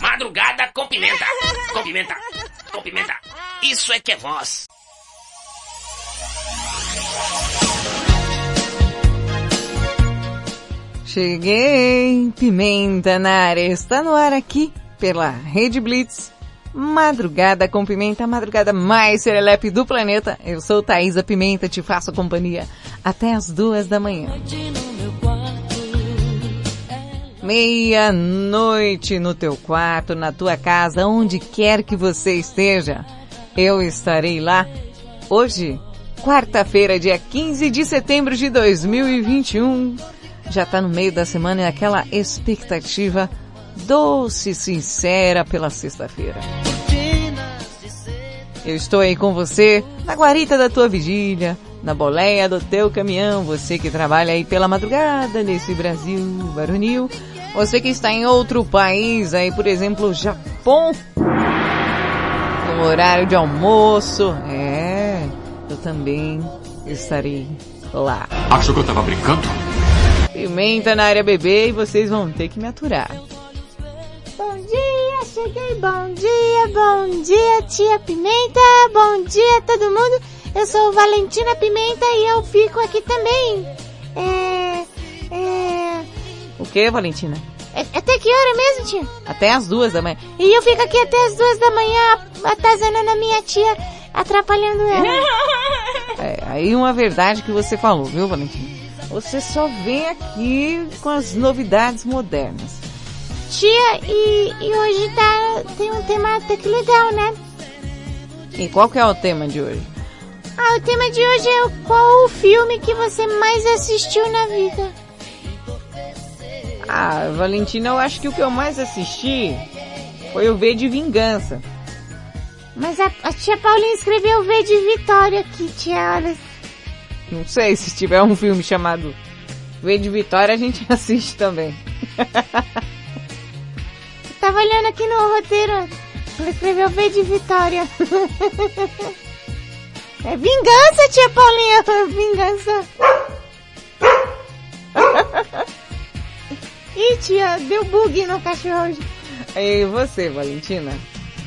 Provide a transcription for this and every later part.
Madrugada com pimenta. Com pimenta. Com pimenta. Isso é que é voz. Cheguei, Pimenta na área. Está no ar aqui pela Rede Blitz. Madrugada com Pimenta, a madrugada mais serelepe do planeta. Eu sou Thaisa Pimenta, te faço companhia até as duas da manhã. Meia-noite no teu quarto, na tua casa, onde quer que você esteja. Eu estarei lá hoje, quarta-feira, dia 15 de setembro de 2021. Já tá no meio da semana e aquela expectativa doce e sincera pela sexta-feira. Eu estou aí com você na guarita da tua vigília, na boleia do teu caminhão, você que trabalha aí pela madrugada nesse Brasil varonil, você que está em outro país aí, por exemplo, Japão, no horário de almoço, é, eu também estarei lá. Achou que eu tava brincando? Pimenta na área bebê e vocês vão ter que me aturar. Bom dia, cheguei, bom dia, bom dia, tia Pimenta, bom dia todo mundo. Eu sou Valentina Pimenta e eu fico aqui também. É. É. O que, Valentina? É, até que hora mesmo, tia? Até as duas da manhã. E eu fico aqui até as duas da manhã atazanando a minha tia, atrapalhando ela. é, aí uma verdade que você falou, viu, Valentina? Você só vem aqui com as novidades modernas. Tia, e, e hoje tá, tem um tema até que legal, né? E qual que é o tema de hoje? Ah, o tema de hoje é qual o filme que você mais assistiu na vida? Ah, Valentina, eu acho que o que eu mais assisti foi o V de Vingança. Mas a, a tia Paulinha escreveu V de Vitória aqui, tia, olha. Não sei, se tiver um filme chamado V de Vitória, a gente assiste também. Tava olhando aqui no roteiro, ela escreveu V de Vitória. É vingança, tia Paulinha, vingança. Ih, tia, deu bug no cachorro hoje. E você, Valentina?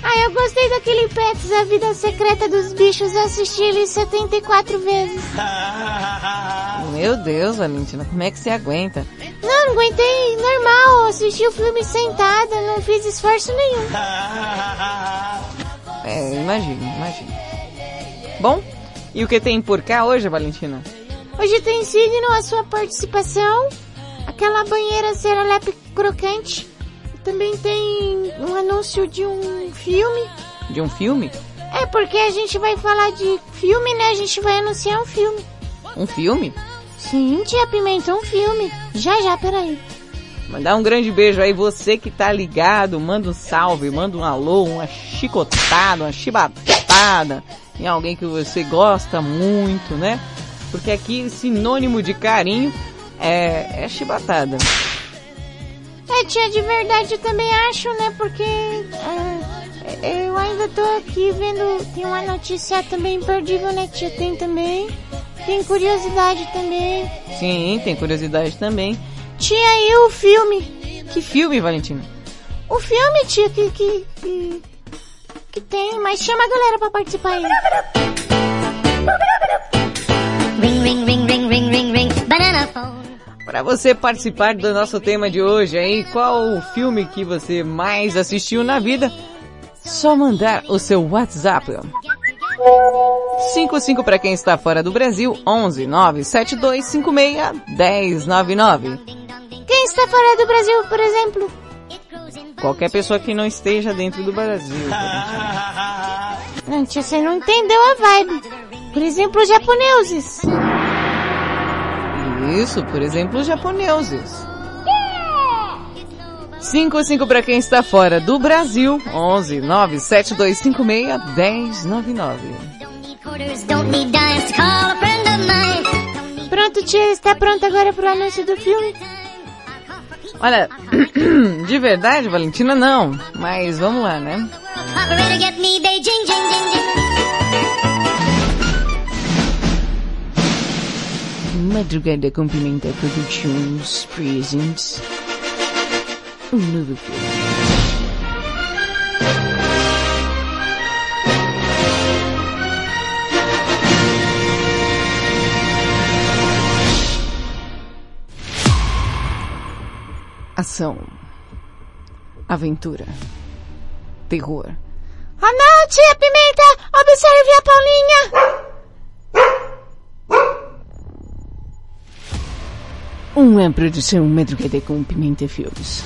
Ah, eu gostei daquele Pets, A Vida Secreta dos Bichos. Eu assisti ele 74 vezes. Meu Deus, Valentina, como é que você aguenta? Não, não aguentei normal. Assisti o filme sentada, não fiz esforço nenhum. É, imagino, imagino. Bom, e o que tem por cá hoje, Valentina? Hoje tem signo a sua participação, aquela banheira serelepe crocante. Também tem um anúncio de um filme. De um filme? É, porque a gente vai falar de filme, né? A gente vai anunciar um filme. Um filme? Sim, tia Pimenta, um filme. Já, já, peraí. Mandar um grande beijo aí, você que tá ligado, manda um salve, manda um alô, uma chicotada, uma chibatada em alguém que você gosta muito, né? Porque aqui sinônimo de carinho é, é chibatada. É, tia, de verdade eu também acho, né? Porque é, eu ainda tô aqui vendo. Tem uma notícia também imperdível, né, tia? Tem também. Tem curiosidade também. Sim, tem curiosidade também. Tia, e o filme? Que filme, Valentina? O filme, tia, que, que, que, que tem, mas chama a galera pra participar aí. Ring, ring, ring, ring, Para você participar do nosso tema de hoje aí, qual o filme que você mais assistiu na vida? Só mandar o seu WhatsApp. 55 para quem está fora do Brasil, 11 97256 1099. Quem está fora do Brasil, por exemplo? Qualquer pessoa que não esteja dentro do Brasil. Não, tia, você não entendeu a vibe. Por exemplo, os japoneses. Isso, por exemplo, os japoneses. 55 para quem está fora do Brasil, 11 97256 1099. Pronto, tia, está pronta agora pro anúncio do filme? Olha, de verdade, Valentina, não. Mas vamos lá, né? Madrugada com Pimenta Productions Presents um novo filme. Ação. Aventura. Terror. Oh não, tia Pimenta! Observe a Paulinha! Uma produção Madrugada com Pimenta Filmes.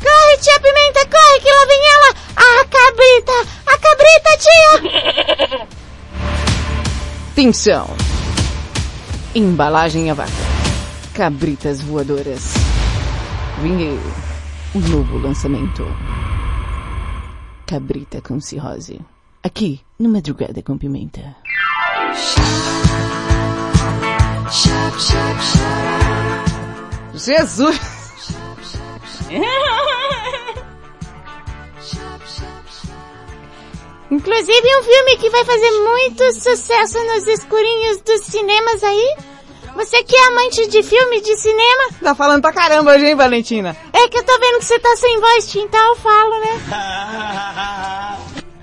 Corre, tia Pimenta, corre, que lá vem ela! A cabrita! A cabrita, tia! Atenção! Embalagem a vácuo. Cabritas voadoras. Vinguei. Um novo lançamento. Cabrita com cirrose. Aqui, no Madrugada com Pimenta. Jesus! Inclusive um filme que vai fazer muito sucesso nos escurinhos dos cinemas aí. Você que é amante de filme de cinema? Tá falando pra caramba hoje, hein, Valentina? É que eu tô vendo que você tá sem voz, então eu falo, né?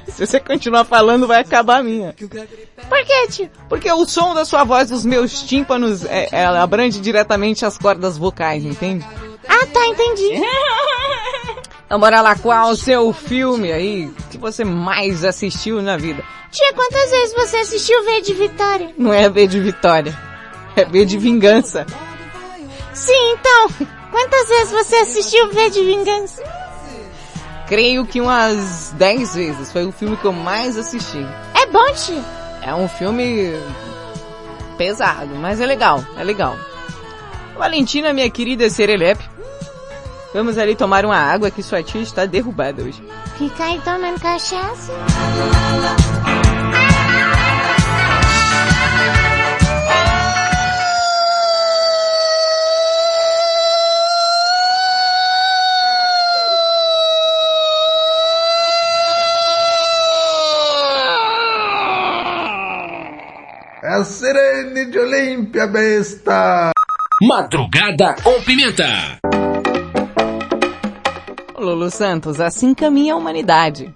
Se você continuar falando, vai acabar a minha. Por que, tio? Porque o som da sua voz dos meus tímpanos é, é, abrange diretamente as cordas vocais, entende? Ah, tá, entendi. Então bora lá, qual o seu filme aí que você mais assistiu na vida? Tia, quantas vezes você assistiu V de Vitória? Não é V de Vitória, é V de Vingança. Sim, então, quantas vezes você assistiu V de Vingança? Creio que umas 10 vezes, foi o filme que eu mais assisti. É bom, tio? É um filme pesado, mas é legal, é legal. Valentina, minha querida Serelepe, vamos ali tomar uma água que sua tia está derrubada hoje. Fica aí tomando cachaça. A Sirene de Olímpia, besta! Madrugada com Pimenta. Lulu Santos, assim caminha a humanidade.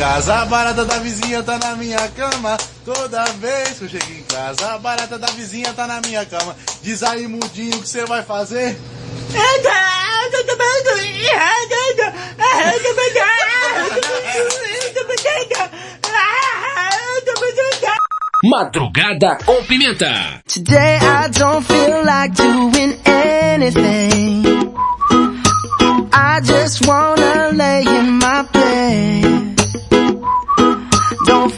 Casa, a barata da vizinha tá na minha cama. Toda vez que eu chego em casa, a barata da vizinha tá na minha cama. Diz aí, mudinho, o que você vai fazer? Madrugada com Pimenta. Today I don't feel like doing anything. I just wanna lay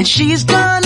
and she's gonna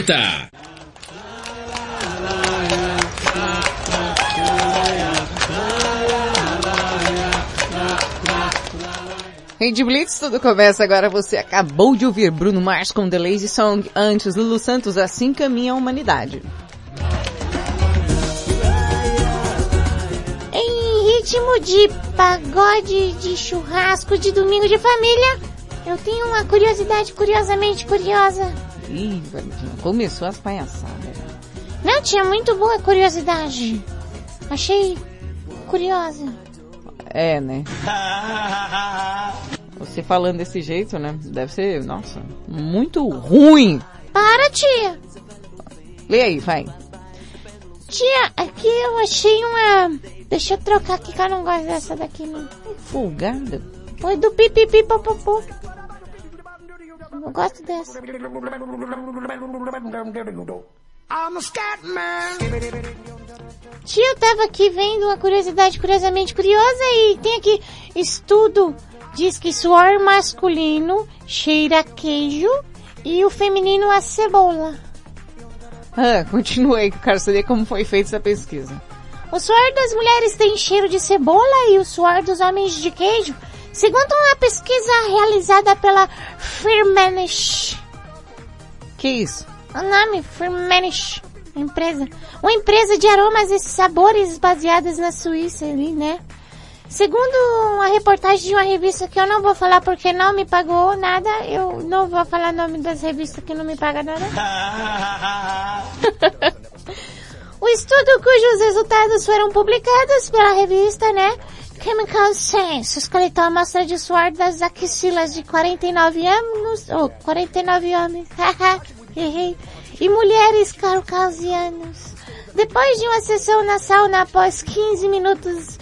Pimenta. Rede Blitz, tudo começa agora. Você acabou de ouvir Bruno Mars com The Lazy Song. Antes, Lulu Santos, Assim Caminha a Humanidade. Em ritmo de pagode, de churrasco, de domingo de família, eu tenho uma curiosidade curiosamente curiosa. Ih, começou as palhaçadas. Não, tinha muito boa curiosidade. Achei curiosa. É, né? Você falando desse jeito, né? Deve ser, nossa, muito ruim. Para, tia. Lê aí, vai. Tia, aqui eu achei uma... Deixa eu trocar aqui que eu não gosto dessa daqui não. Folgada. Foi do pipipi popopô. Eu não gosto dessa. Tia, eu tava aqui vendo uma curiosidade curiosamente curiosa e tem aqui estudo diz que suor masculino cheira a queijo e o feminino a cebola. Ah, continua aí que eu quero saber como foi feita essa pesquisa. O suor das mulheres tem cheiro de cebola e o suor dos homens de queijo Segundo uma pesquisa realizada pela Firmenich, Que isso? o nome Firmenich, empresa, uma empresa de aromas e sabores baseadas na Suíça ali, né? Segundo uma reportagem de uma revista que eu não vou falar porque não me pagou nada, eu não vou falar o nome das revistas que não me pagam nada. o estudo cujos resultados foram publicados pela revista, né? Chemical Senses coletou a amostra de suor das axilas de 49 anos, ou 49 homens, errei, e mulheres caucasianas. Depois de uma sessão na sauna após 15 minutos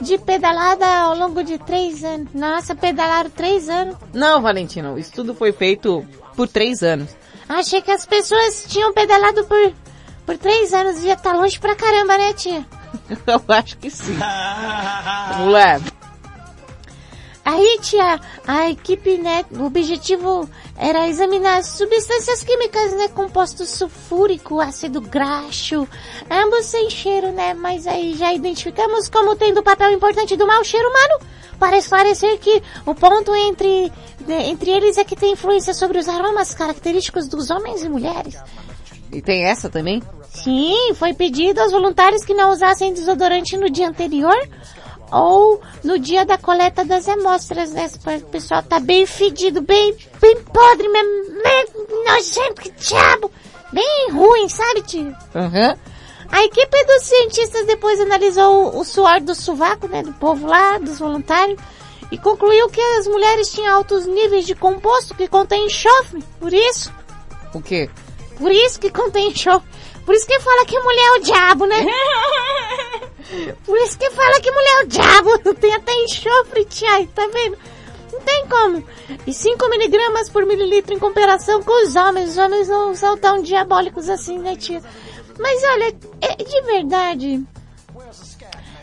de pedalada ao longo de 3 anos. Nossa, pedalaram 3 anos. Não, Valentina, o estudo foi feito por três anos. Achei que as pessoas tinham pedalado por, por 3 anos. Devia estar longe pra caramba, né, tia? Eu acho que sim. Vamos. Aí, tia, a equipe, né, o objetivo era examinar as substâncias químicas, né, composto sulfúrico, ácido graxo, ambos sem cheiro, né, mas aí já identificamos como tendo papel importante do mau cheiro humano, para esclarecer que o ponto entre, né, entre eles é que tem influência sobre os aromas característicos dos homens e mulheres. E tem essa também? Sim, foi pedido aos voluntários que não usassem desodorante no dia anterior ou no dia da coleta das amostras, né? O pessoal tá bem fedido, bem, bem podre bem nojento, que diabo, bem ruim, sabe, tio? Aham. A equipe dos cientistas depois analisou o suor do sovaco, né, do povo lá, dos voluntários, e concluiu que as mulheres tinham altos níveis de composto que contém enxofre, por isso, O quê? Por isso que contém enxofre. Por isso que fala que mulher é o diabo, né? Por isso que fala que mulher é o diabo. Tem até enxofre, tia, tá vendo? Não tem como. E 5 miligramas por mililitro em comparação com os homens. Os homens não são tão diabólicos assim, né, tia? Mas olha, é de verdade.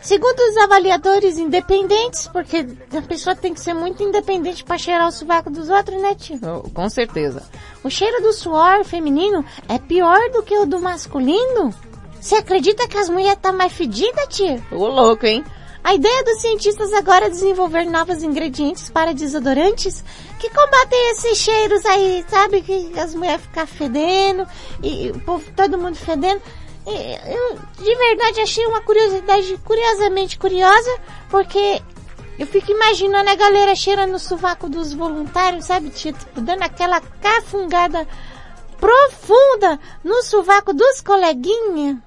Segundo os avaliadores independentes, porque a pessoa tem que ser muito independente para cheirar o sovaco dos outros, né, tio? Oh, Com certeza. O cheiro do suor feminino é pior do que o do masculino? Você acredita que as mulheres tá mais fedidas, tia? Ô louco, hein? A ideia dos cientistas agora é desenvolver novos ingredientes para desodorantes que combatem esses cheiros aí, sabe? Que as mulheres ficam fedendo e o povo, todo mundo fedendo. E eu, de verdade, achei uma curiosidade curiosamente curiosa, porque eu fico imaginando a galera cheirando o sovaco dos voluntários, sabe? Tipo, dando aquela cafungada profunda no sovaco dos coleguinhas.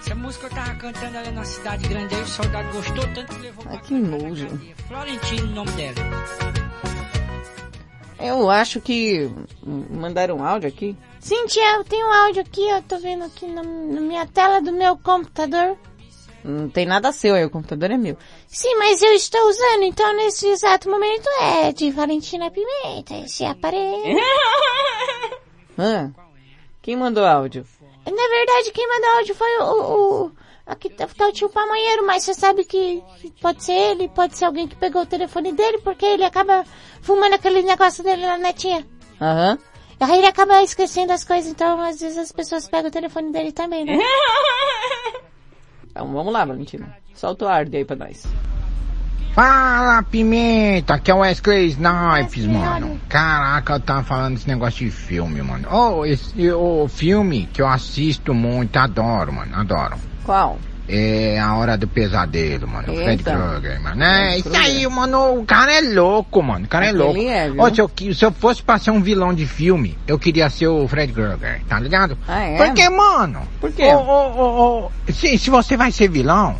Essa música eu tava cantando ali na cidade grande aí, o soldado gostou tanto que levou Ah, pra que nojo. Florentino o nome dela. Eu acho que mandaram um áudio aqui. Sim, tia, eu tenho um áudio aqui, eu tô vendo aqui na, na minha tela do meu computador. Não tem nada seu aí, o computador é meu. Sim, mas eu estou usando, então nesse exato momento é de Valentina Pimenta, esse aparelho. Ah, quem mandou áudio? Na verdade, quem mandou áudio foi o, o, aqui tá, tá o tio Pamonheiro, mas você sabe que pode ser ele, pode ser alguém que pegou o telefone dele, porque ele acaba fumando aquele negócio dele lá na tia. Aham. Aí ele acaba esquecendo as coisas, então às vezes as pessoas pegam o telefone dele também, né? Então vamos lá, Valentina. Solta o áudio aí pra nós. Fala, Pimenta! Aqui é o Wesley Snipes, mano. Caraca, eu tava falando desse negócio de filme, mano. Oh, esse o filme que eu assisto muito, adoro, mano, adoro. Qual? É A Hora do Pesadelo, mano. Fred Eita. Krueger, mano. É, Fred isso aí, mano, o cara é louco, mano. O cara é louco. é, viu? Ó, se, eu, se eu fosse pra ser um vilão de filme, eu queria ser o Fred Krueger, tá ligado? Ah, é? Porque, mano... Por quê? ô, ô, ô, ô, se, se você vai ser vilão,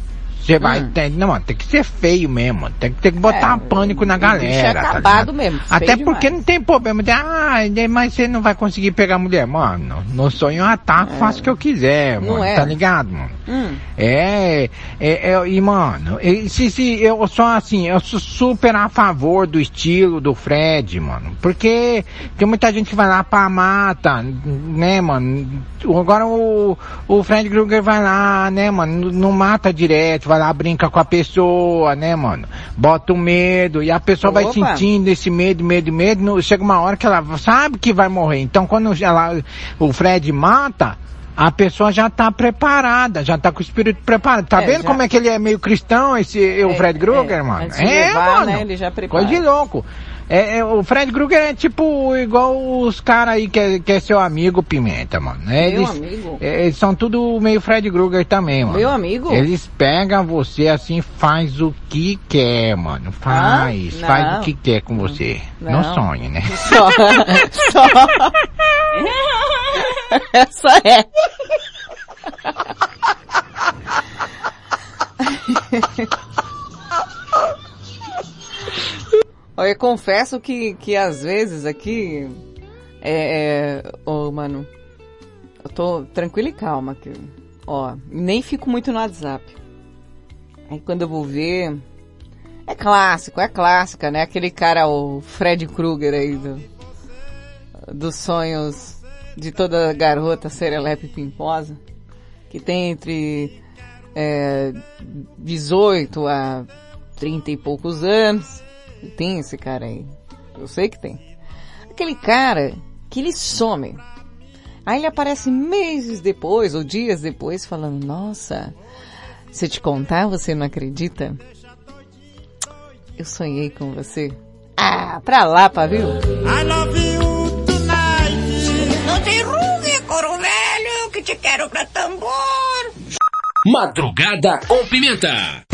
você vai Hum. ter, não, mano, tem que ser feio mesmo, mano. tem, que- tem que botar É, pânico na é galera. tá acabado ligado? mesmo, Até porque demais. não tem problema de, ah, mas você não vai conseguir pegar mulher, mano. No sonho eu ataco, faço o que eu quiser, Não mano, é. tá ligado, mano? Hum. É, é, é, e mano, e, se, se, eu sou assim, eu sou super a favor do estilo do Fred, mano, porque tem muita gente que vai lá pra mata, né, mano, agora o, o Fred Krueger vai lá, né, mano, não mata direto, vai vai lá, brinca com a pessoa, né, mano? Bota o medo, e a pessoa Opa. vai sentindo esse medo, medo, medo, chega uma hora que ela sabe que vai morrer. Então quando ela, o Fred mata, a pessoa já tá preparada, já tá com o espírito preparado. Tá é, vendo já... como é que ele é meio cristão, esse é, o Fred Krueger, é, mano? É, levar, mano. Né, ele já prepara. Coisa de louco. É, é, o Fred Krueger é tipo igual os caras aí que é, que é seu amigo Pimenta, mano. É, Meu amigo? É, eles são tudo meio Fred Krueger também, mano. Meu amigo? Eles pegam você assim, faz o que quer, mano. Faz, ah, faz o que quer com você. Não, não sonhe, né? Só, só. Essa é. Olha, eu confesso que, que às vezes aqui. É. é oh, mano. Eu tô tranquila e calma aqui. Ó, nem fico muito no WhatsApp. Aí quando eu vou ver. É clássico, é clássica, né? Aquele cara, o Fred Krueger aí do, dos sonhos de toda garota serelepe pimposa, que tem entre é, 18 a 30 e poucos anos, tem esse cara aí. Eu sei que tem. Aquele cara que ele some. Aí ele aparece meses depois ou dias depois falando, nossa, se eu te contar, você não acredita? Eu sonhei com você. Ah, pra lá, pavio. I love you tonight. Não tem ruga, coro velho, que te quero pra tambor. Madrugada com pimenta.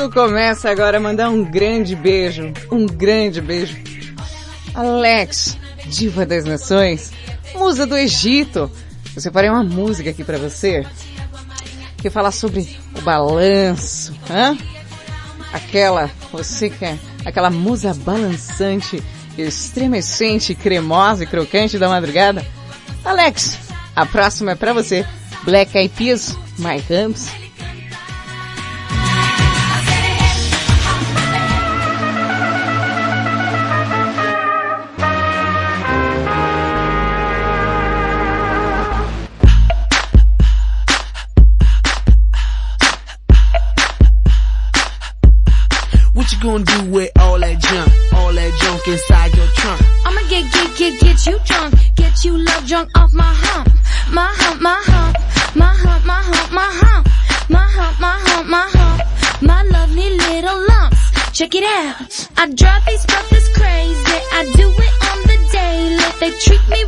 tudo começa agora a mandar um grande beijo, um grande beijo. Alex, diva das nações, musa do Egito. Eu separei uma música aqui para você que fala sobre o balanço, hã? Aquela, você que é aquela musa balançante, estremecente, cremosa e crocante da madrugada. Alex, a próxima é para você. Black Eyed Peas, My Humps. Check it out. I drive these brothers crazy. I do it on the daily. They treat me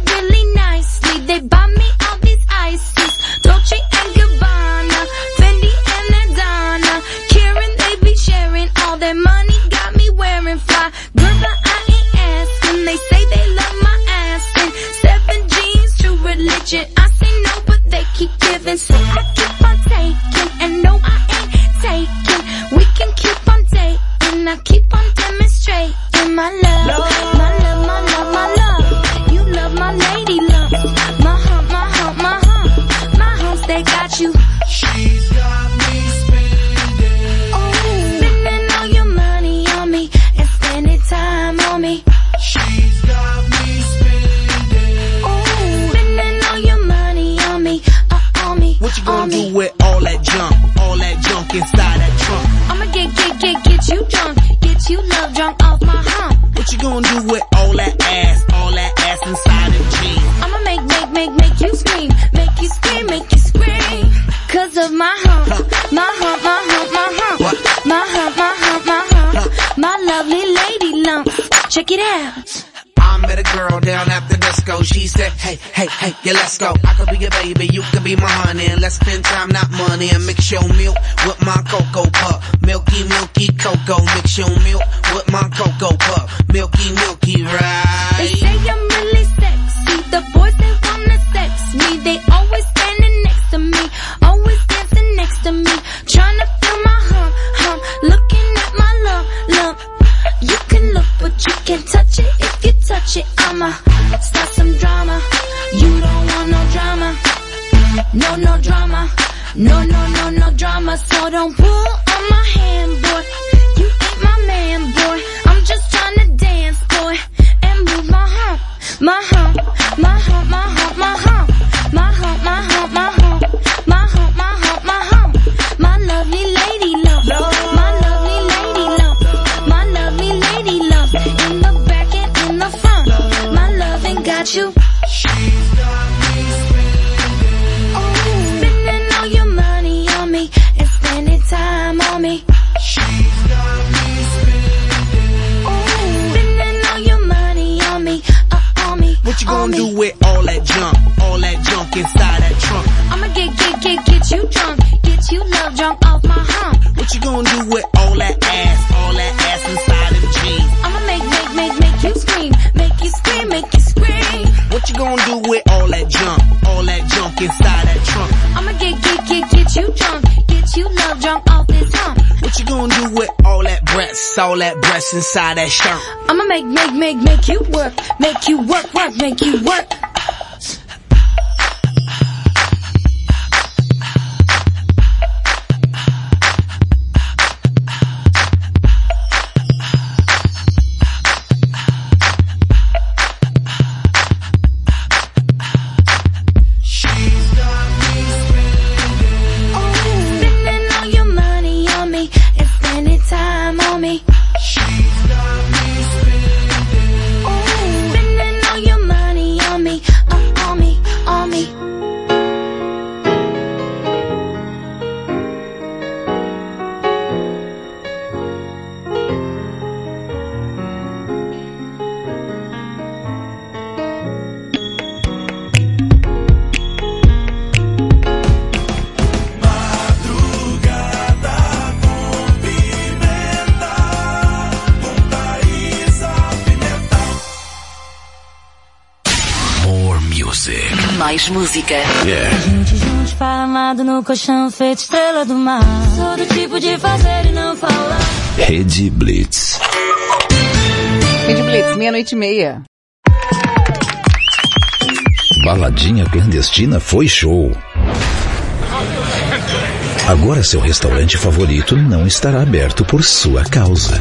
Check it out. drunk off this hump. What you gonna do with all that breasts, all that breasts inside that shirt? I'ma make, make, make, make you work, make you work, work, make you work. Mais música. A gente junto esparramado no colchão feito estrela do mar. Todo tipo de fazer e não falar. Rede Blitz. Rede Blitz, meia-noite e meia. Baladinha clandestina foi show. Agora seu restaurante favorito não estará aberto por sua causa.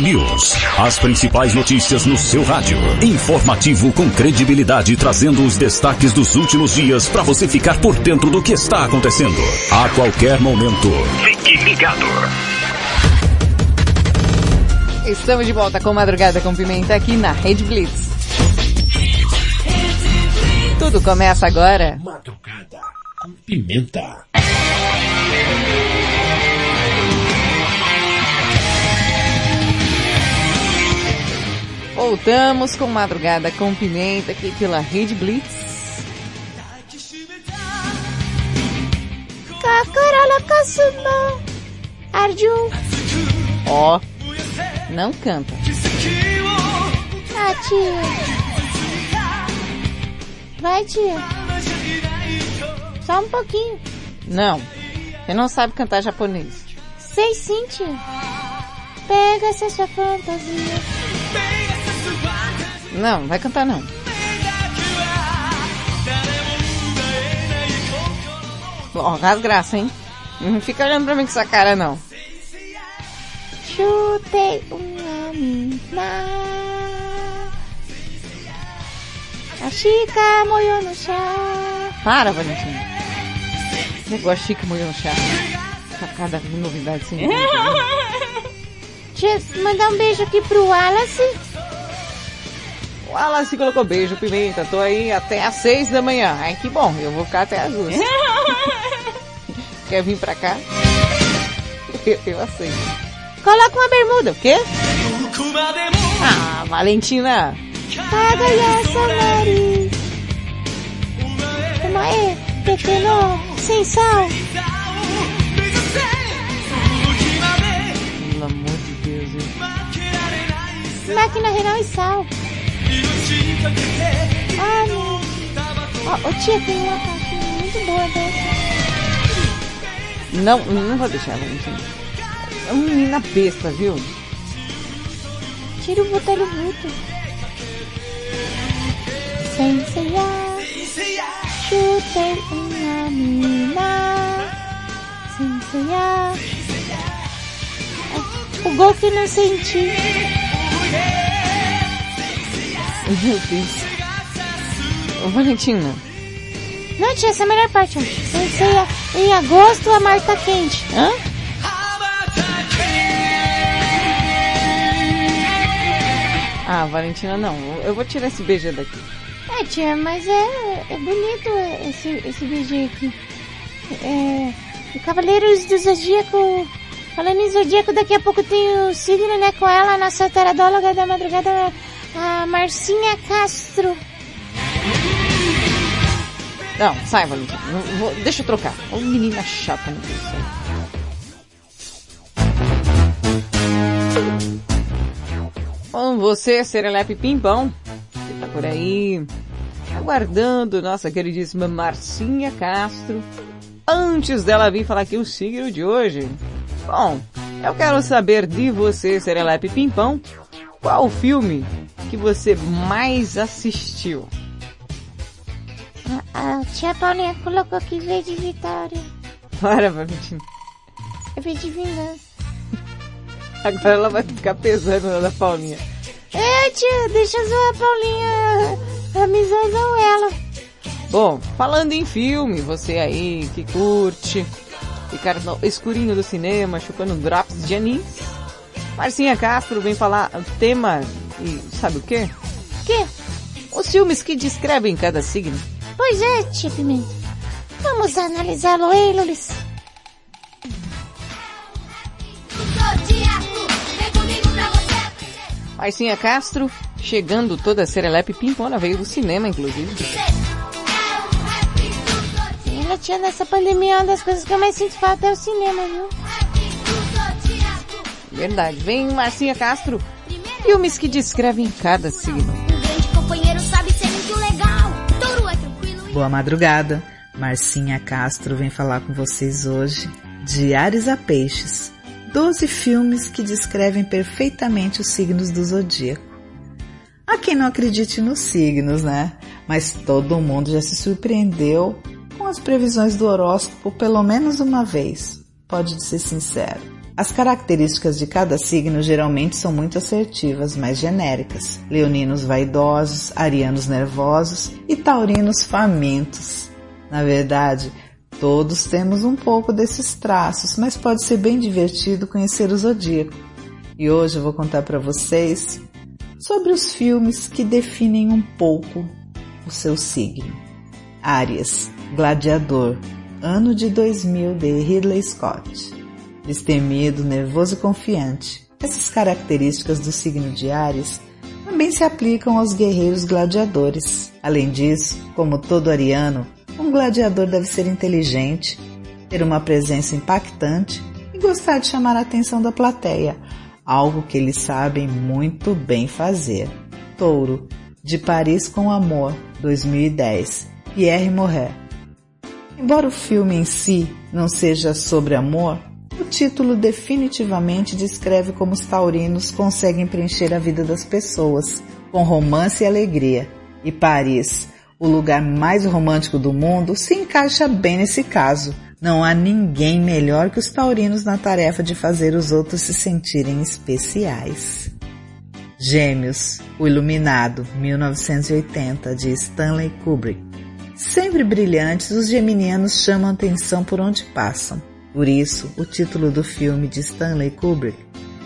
News. As principais notícias no seu rádio. Informativo com credibilidade, trazendo os destaques dos últimos dias para você ficar por dentro do que está acontecendo. A qualquer momento. Fique ligado. Estamos de volta com Madrugada com Pimenta aqui na Rede Blitz. Tudo começa agora. Pimenta. Voltamos com Madrugada com Pimenta aqui pela Rede Blitz. Ó, não canta. Ah, tia. Vai, tia. Só um pouquinho. Não, você não sabe cantar japonês. Sei sim, tia. Pega essa sua fantasia. Não, vai cantar não. Ó, rasgraça, hein? Não fica olhando pra mim com essa cara, não. Chutei uma mina. A Chica molhou no chá. Para, Valentina. Negócio chique molhou no chá. Sacada de novidade sem né? Mandar um beijo aqui pro Wallace. O Wallace colocou beijo, pimenta. Tô aí até às seis da manhã. Ai, que bom. Eu vou ficar até às duas. Quer vir pra cá? Eu, eu aceito. Coloca uma bermuda. O quê? Ah, Valentina. Paga essa nariz. Como é? Pequeno, sem sal. Pelo amor de Deus, hein? Máquina renal e sal. Ah. Ó, ô, tia, tem uma caixinha muito boa dessa. Não, não vou deixar, Valentina. É uma menina besta, viu? Tira o botelho bruto. Senseiá. Chutei uma mina. Senseiá. O gol que não senti. Meu Deus. Ô, Valentina. Não, tia, essa é a melhor parte. Senseiá. Em agosto a mar tá quente. Hã? Ah, Valentina, não. Eu vou tirar esse beijo daqui. É, tia, mas é, é bonito esse, esse BG aqui. É, o Cavaleiros do Zodíaco. Falando em Zodíaco, daqui a pouco tem o signo, né, com ela, a nossa taradóloga da madrugada, a Marcinha Castro. Não, sai, Valentina. Não deixa eu trocar. Ô, menina chata, do céu. Bom, você, Serelepe Pimpão, que tá por aí, aguardando nossa queridíssima Marcinha Castro, antes dela vir falar aqui o signo de hoje. Bom, eu quero saber de você, Serelepe Pimpão, qual o filme que você mais assistiu? A, a tia Paulinha colocou aqui V de Vitória. Para, Valentina. É V de Vingança. Agora ela vai ficar pesando na da Paulinha. É, tia, deixa eu zoar a Paulinha. Camisões ou ela. Bom, falando em filme, você aí que curte ficar no escurinho do cinema, chupando drops de anis. Marcinha Castro vem falar o tema e sabe o quê? Que? Os filmes que descrevem cada signo. Pois é, tia Pimenta. Vamos analisá-lo aí, Lulis. Marcinha Castro, chegando toda serelepe pimpona, veio do cinema, inclusive. Ela tia, nessa pandemia, uma das coisas que eu mais sinto falta é o cinema, viu? Verdade. Vem Marcinha Castro, filmes que descrevem cada signo. é Boa madrugada. Marcinha Castro vem falar com vocês hoje de Ares a Peixes. 12 filmes que descrevem perfeitamente os signos do zodíaco. Há quem não acredite nos signos, né? Mas todo mundo já se surpreendeu com as previsões do horóscopo pelo menos uma vez. Pode ser sincero. As características de cada signo geralmente são muito assertivas, mas genéricas. Leoninos vaidosos, arianos nervosos e taurinos famintos. Na verdade, todos temos um pouco desses traços, mas pode ser bem divertido conhecer o zodíaco. E hoje eu vou contar para vocês sobre os filmes que definem um pouco o seu signo. Áries, Gladiador, ano de 2000 de Ridley Scott. Destemido, nervoso e confiante. Essas características do signo de Áries também se aplicam aos guerreiros gladiadores. Além disso, como todo ariano, um gladiador deve ser inteligente, ter uma presença impactante e gostar de chamar a atenção da plateia, algo que eles sabem muito bem fazer. Touro, de Paris com Amor, 2010, Pierre Morret. Embora o filme em si não seja sobre amor, título definitivamente descreve como os taurinos conseguem preencher a vida das pessoas com romance e alegria. E Paris, o lugar mais romântico do mundo, se encaixa bem nesse caso. Não há ninguém melhor que os taurinos na tarefa de fazer os outros se sentirem especiais. Gêmeos, O Iluminado, 1980, de Stanley Kubrick. Sempre brilhantes, os geminianos chamam atenção por onde passam. Por isso, o título do filme de Stanley Kubrick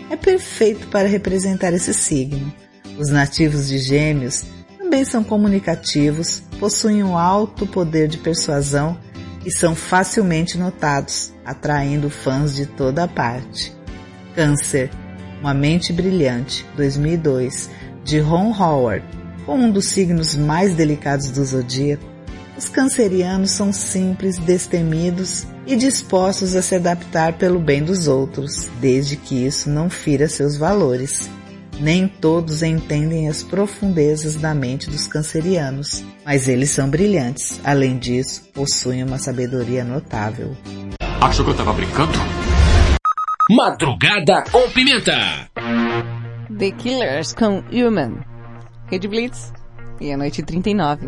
é perfeito para representar esse signo. Os nativos de Gêmeos também são comunicativos, possuem um alto poder de persuasão e são facilmente notados, atraindo fãs de toda parte. Câncer, Uma Mente Brilhante, 2002, de Ron Howard. Com um dos signos mais delicados do zodíaco, os cancerianos são simples, destemidos e dispostos a se adaptar pelo bem dos outros, desde que isso não fira seus valores. Nem todos entendem as profundezas da mente dos cancerianos, mas eles são brilhantes. Além disso, possuem uma sabedoria notável. Achou que eu tava brincando? Madrugada com pimenta. The Killers com Human. Red Blitz. E a noite 39.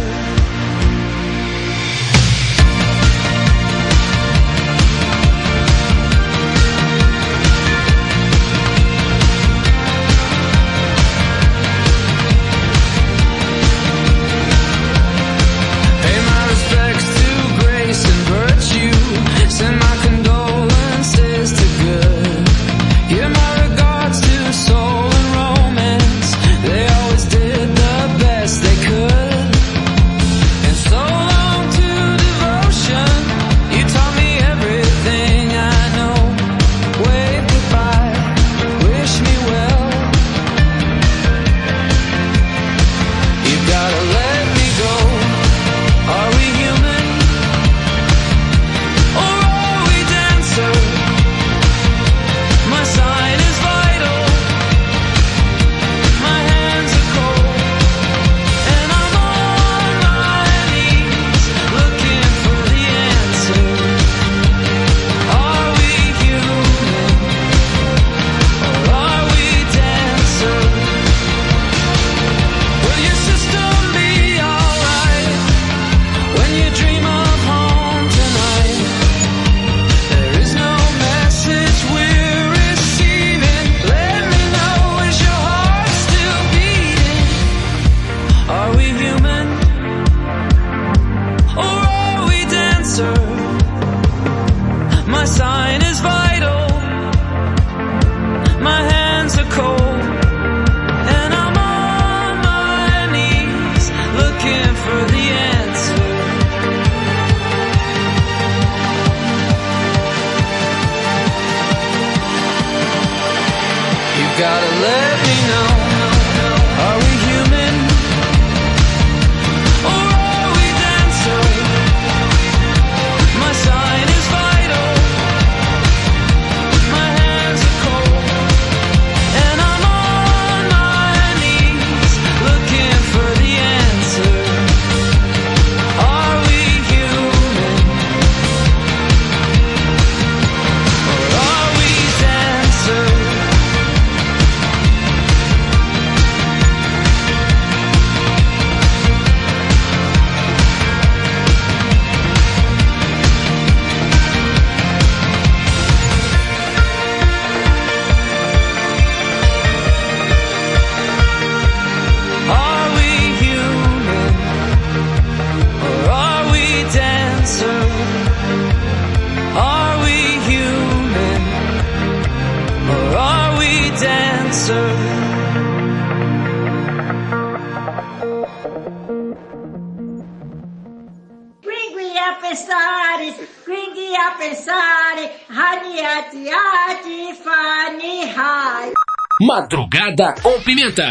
Madrugada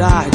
tarde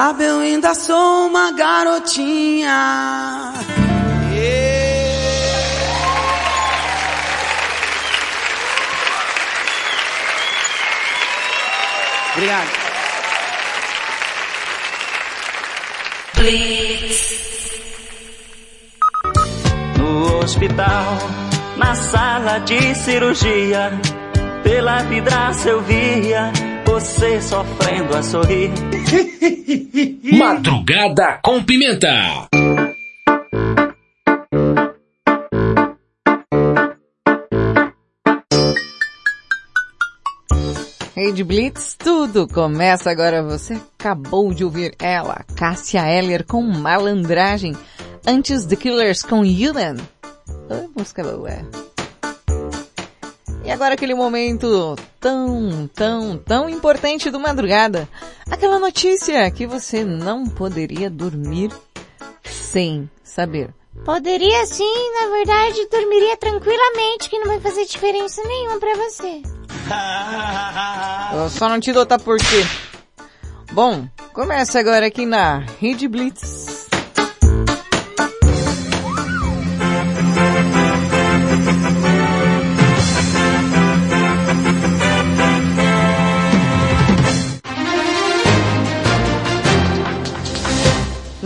sabe eu ainda sou uma garotinha. Obrigado. No hospital, na sala de cirurgia, pela vidraça eu via você sofrendo a sorrir. Madrugada com Pimenta. Rede Blitz, tudo começa agora. Você acabou de ouvir ela, Cássia Eller com Malandragem. Antes The Killers com Human. Oh, música boa. E agora aquele momento tão, tão, tão importante do madrugada. Aquela notícia que você não poderia dormir sem saber. Poderia sim, na verdade, dormiria tranquilamente, que não vai fazer diferença nenhuma pra você. Eu só não te dou tá por quê. Bom, começa agora aqui na Rede Blitz.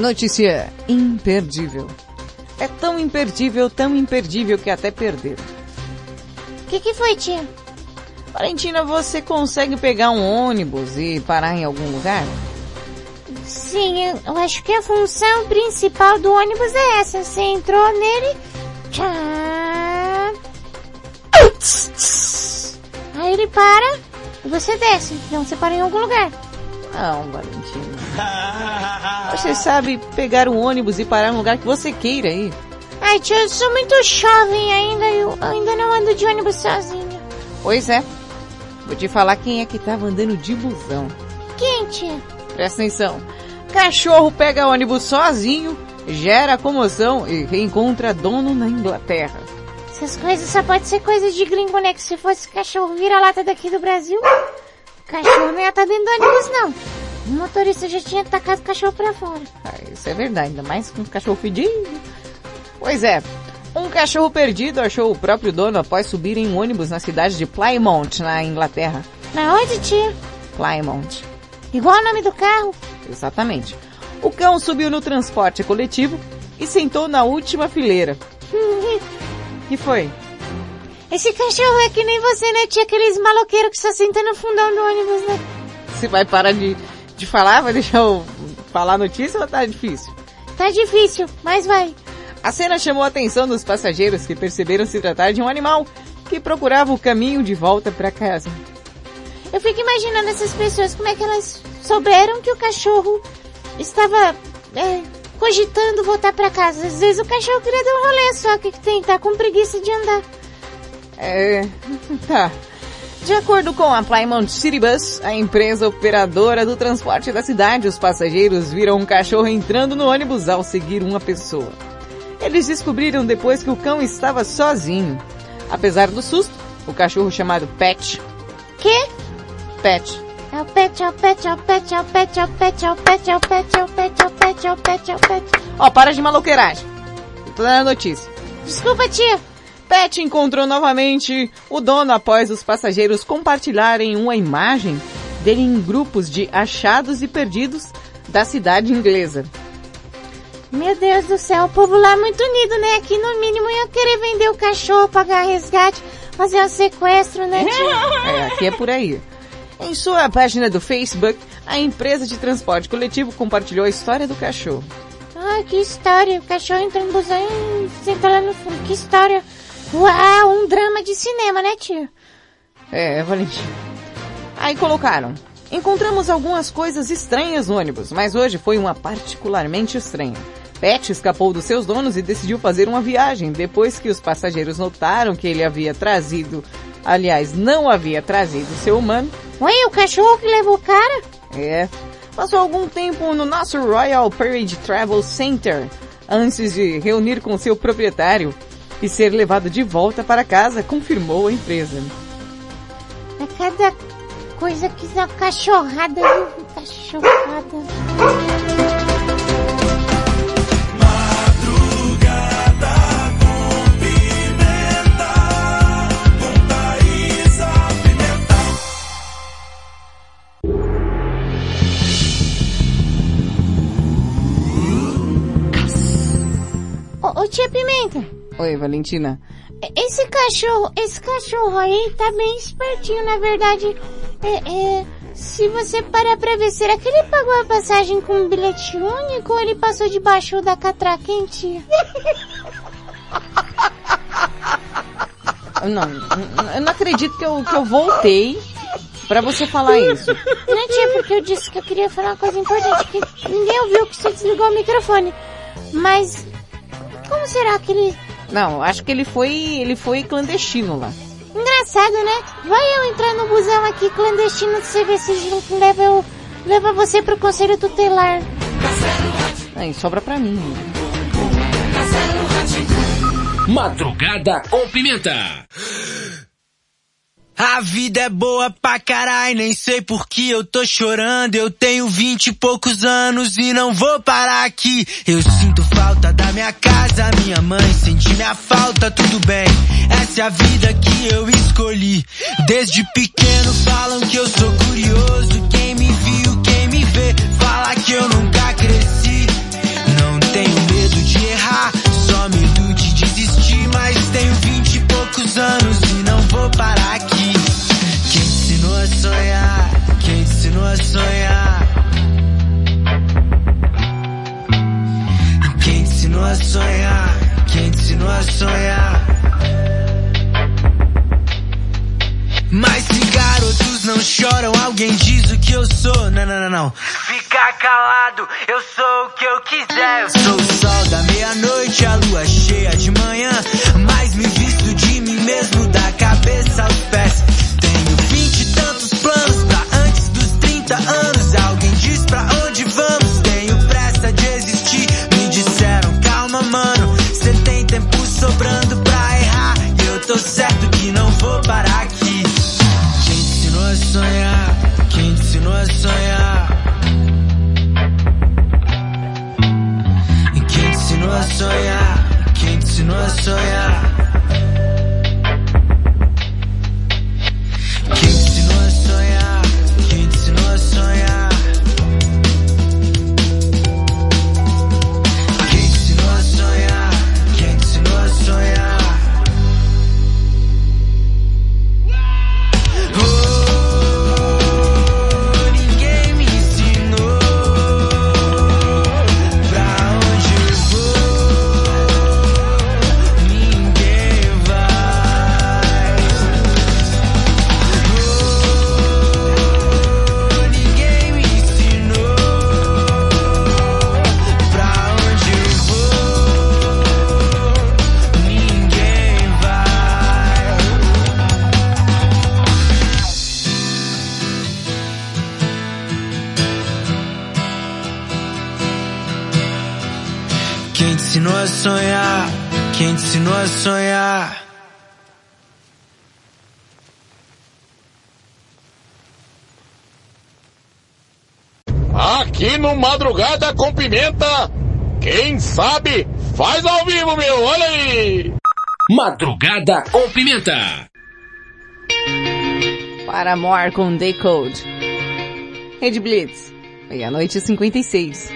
Notícia imperdível. É tão imperdível, tão imperdível que até perdeu. O que, que foi, tia? Valentina, você consegue pegar um ônibus e parar em algum lugar? Sim, eu, acho que a função principal do ônibus é essa. Você entrou nele. Tchá. Aí ele para e você desce. Então você para em algum lugar. Não, Valentina. Você sabe pegar um ônibus e parar no lugar que você queira ir. Ai, tia, eu sou muito jovem ainda. Eu ainda não ando de ônibus sozinha. Pois é. Vou te falar quem é que tava andando de busão. Quem, tia? Presta atenção. Cachorro pega ônibus sozinho, gera comoção e reencontra dono na Inglaterra. Essas coisas só pode ser coisa de gringo, né? Que se fosse cachorro vira-lata daqui do Brasil, cachorro não ia estar dentro do ônibus, não. O motorista já tinha tacado o cachorro pra fora. Ah, isso é verdade, ainda mais com um cachorro fedido. Pois é, um cachorro perdido achou o próprio dono após subir em um ônibus na cidade de Plymouth, na Inglaterra. Na onde, tia? Plymouth. Igual o nome do carro? Exatamente. O cão subiu no transporte coletivo e sentou na última fileira. que foi? Esse cachorro é que nem você, né, tia? Aqueles maloqueiros que só sentam no fundão do ônibus, né? Você vai parar de, de falar? Vai deixar eu falar a notícia ou tá difícil? Tá difícil, mas vai. A cena chamou a atenção dos passageiros que perceberam se tratar de um animal que procurava o caminho de volta para casa. Eu fico imaginando essas pessoas, como é que elas souberam que o cachorro estava é, cogitando voltar para casa. Às vezes o cachorro queria dar um rolê só, que tem, tá com preguiça de andar. É, tá. De acordo com a Plymouth City Bus, a empresa operadora do transporte da cidade, os passageiros viram um cachorro entrando no ônibus ao seguir uma pessoa. Eles descobriram depois que o cão estava sozinho. Apesar do susto, o cachorro chamado Pet. Que? Pet. É o pet, é o pet, é o pet, é o pet, é o pet, é o pet, é o pet, é o pet, é o pet, é o pet, é o pet. Ó, para de maloqueiragem. Tô dando a notícia. Desculpa, tia. Pet encontrou novamente o dono após os passageiros compartilharem uma imagem dele em grupos de achados e perdidos da cidade inglesa. Meu Deus do céu, o povo lá é muito unido, né? Aqui no mínimo ia querer vender o cachorro, pagar resgate, fazer um sequestro, né, tia? É, aqui é por aí. Em sua página do Facebook, a empresa de transporte coletivo compartilhou a história do cachorro. Ai, que história. O cachorro entra no busão e senta lá no fundo. Que história. Uau, um drama de cinema, né, tio? É, Valentim. Aí colocaram. Encontramos algumas coisas estranhas no ônibus, mas hoje foi uma particularmente estranha. Pet escapou dos seus donos e decidiu fazer uma viagem depois que os passageiros notaram que ele havia trazido, aliás, não havia trazido seu humano. Ué, o cachorro que levou o cara? É. Passou algum tempo no nosso Royal Parade Travel Center antes de reunir com seu proprietário e ser levado de volta para casa, confirmou a empresa. A cada coisa que uma cachorrada, viu? Cachorrada. Ô tia Pimenta, Oi, Valentina. esse cachorro, esse cachorro aí tá bem espertinho, na verdade. É, é, se você parar pra ver, será que ele pagou a passagem com um bilhete único ou ele passou debaixo da catraca, hein, tia? Não, eu não acredito que eu, que eu voltei pra você falar isso. Não, tia, porque eu disse que eu queria falar uma coisa importante, que ninguém ouviu que você desligou o microfone. Mas, como será que ele... Não, acho que ele foi, ele foi clandestino lá. Engraçado, né? Vai eu entrar no busão aqui clandestino, você ver se leva, eu, leva você pro conselho tutelar. Aí, sobra pra mim. Madrugada com pimenta. A vida é boa pra caralho, nem sei por que eu tô chorando. Eu tenho vinte e poucos anos e não vou parar aqui. Eu sinto falta da minha casa, minha mãe sente minha falta, tudo bem. Essa é a vida que eu escolhi. Desde pequeno falam que eu sou curioso. Quem me viu, quem me vê, fala que eu nunca cresci. Não tenho medo de errar, só medo de desistir. Mas tenho vinte e poucos anos e não vou parar aqui. Ensinou a sonhar? Quem ensinou a sonhar? Mas se garotos não choram, alguém diz o que eu sou. Não, não, não, não. Fica calado, eu sou o que eu quiser. Eu sou o sol da meia-noite, a lua cheia de manhã. Mas me visto de mim mesmo, da cabeça aos pés. Ensinou a sonhar? Quem te ensinou a ensinou a sonhar? Quem te ensinou a sonhar? Aqui no Madrugada com Pimenta, quem sabe faz ao vivo, meu, olha aí! Madrugada com pimenta. Para more com Decode. Rede Blitz. Meia-noite e 56.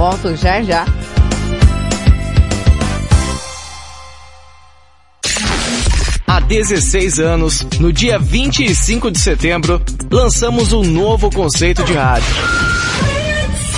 Volto já já. Há 16 anos, no dia 25 de setembro, lançamos um novo conceito de rádio.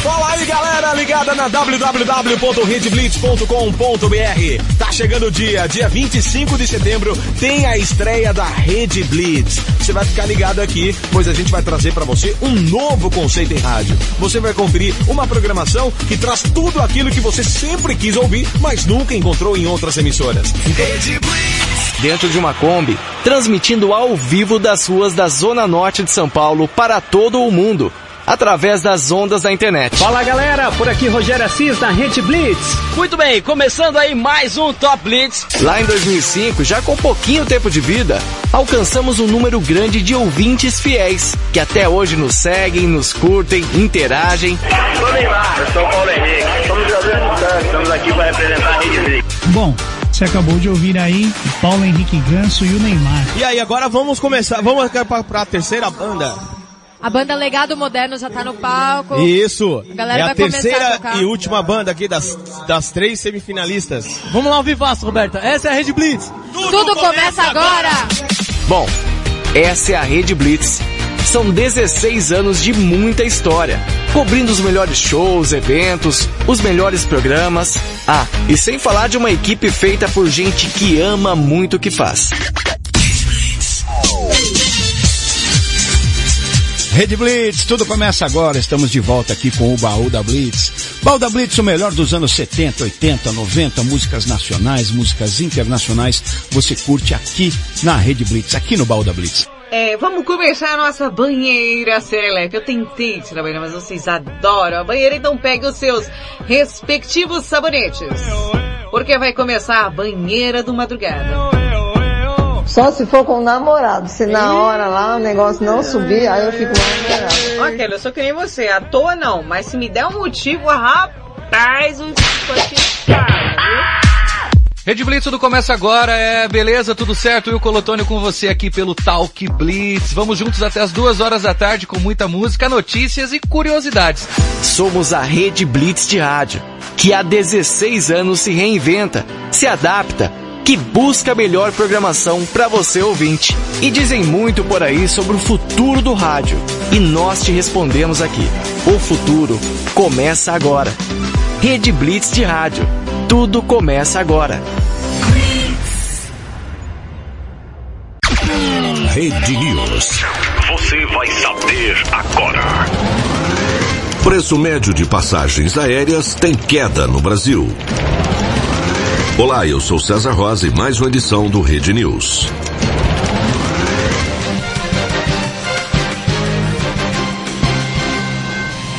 Fala aí galera, ligada na www.redblitz.com.br. Tá chegando o dia, dia 25 de setembro, tem a estreia da Rede Blitz. Você vai ficar ligado aqui, pois a gente vai trazer para você um novo conceito em rádio. Você vai conferir uma programação que traz tudo aquilo que você sempre quis ouvir, mas nunca encontrou em outras emissoras. Rede Blitz. Dentro de uma Kombi, transmitindo ao vivo das ruas da Zona Norte de São Paulo para todo o mundo, através das ondas da internet. Fala galera, por aqui Rogério Assis na Rede Blitz. Muito bem, começando aí mais um Top Blitz. Lá em 2005, já com pouquinho tempo de vida, alcançamos um número grande de ouvintes fiéis, que até hoje nos seguem, nos curtem, interagem. Sou Neymar, eu sou o Paulo Henrique. Somos jogadores do Santos, estamos aqui para representar a Rede Blitz. Bom, você acabou de ouvir aí o Paulo Henrique Ganso e o Neymar. E aí, agora vamos começar, vamos para pra terceira banda. A banda Legado Moderno já tá no palco. Isso, A galera é a vai começar a terceira tocar. e última banda aqui das, das três semifinalistas. Vamos lá ao vivaço, Roberta. Essa é a Rede Blitz. Tudo, começa agora. Bom, essa é a Rede Blitz. São 16 anos de muita história, cobrindo os melhores shows, eventos, os melhores programas. Ah, e sem falar de uma equipe feita por gente que ama muito o que faz. Rede Blitz, tudo começa agora. Estamos de volta aqui com o Baú da Blitz. Baú da Blitz, o melhor dos anos 70, 80, 90, músicas nacionais, músicas internacionais. Você curte aqui na Rede Blitz, aqui no Baú da Blitz. É, vamos começar a nossa banheira serelepe. Eu tentei tirar banheira, mas vocês adoram a banheira, então pegue os seus respectivos sabonetes. Porque vai começar a banheira do madrugada. Só se for com o namorado. Se na hora lá o negócio não subir, aí eu fico mais namorado. Ok, eu sou que nem você, à toa não, mas se me der um motivo, rapaz, o Rede Blitz, tudo começa agora, é beleza, tudo certo? E o Colotônio com você aqui pelo Talk Blitz. Vamos juntos até as duas horas da tarde com muita música, notícias e curiosidades. Somos a Rede Blitz de rádio, que há 16 anos se reinventa, se adapta, que busca a melhor programação para você ouvinte. E dizem muito por aí sobre o futuro do rádio. E nós te respondemos aqui. O futuro começa agora. Rede Blitz de rádio. Tudo começa agora. Rede News. Você vai saber agora. Preço médio de passagens aéreas tem queda no Brasil. Olá, eu sou César Rosa e mais uma edição do Rede News.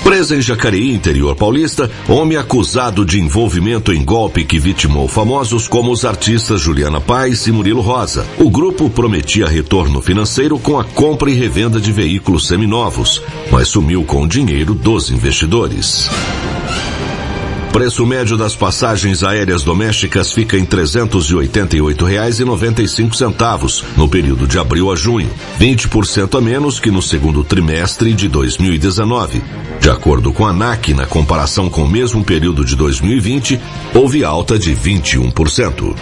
Presa em Jacareí, interior paulista, homem acusado de envolvimento em golpe que vitimou famosos como os artistas Juliana Paz e Murilo Rosa. O grupo prometia retorno financeiro com a compra e revenda de veículos seminovos, mas sumiu com o dinheiro dos investidores. Preço médio das passagens aéreas domésticas fica em R$ 388,95 no período de abril a junho, 20% a menos que no segundo trimestre de 2019. De acordo com a ANAC, na comparação com o mesmo período de 2020, houve alta de 21%.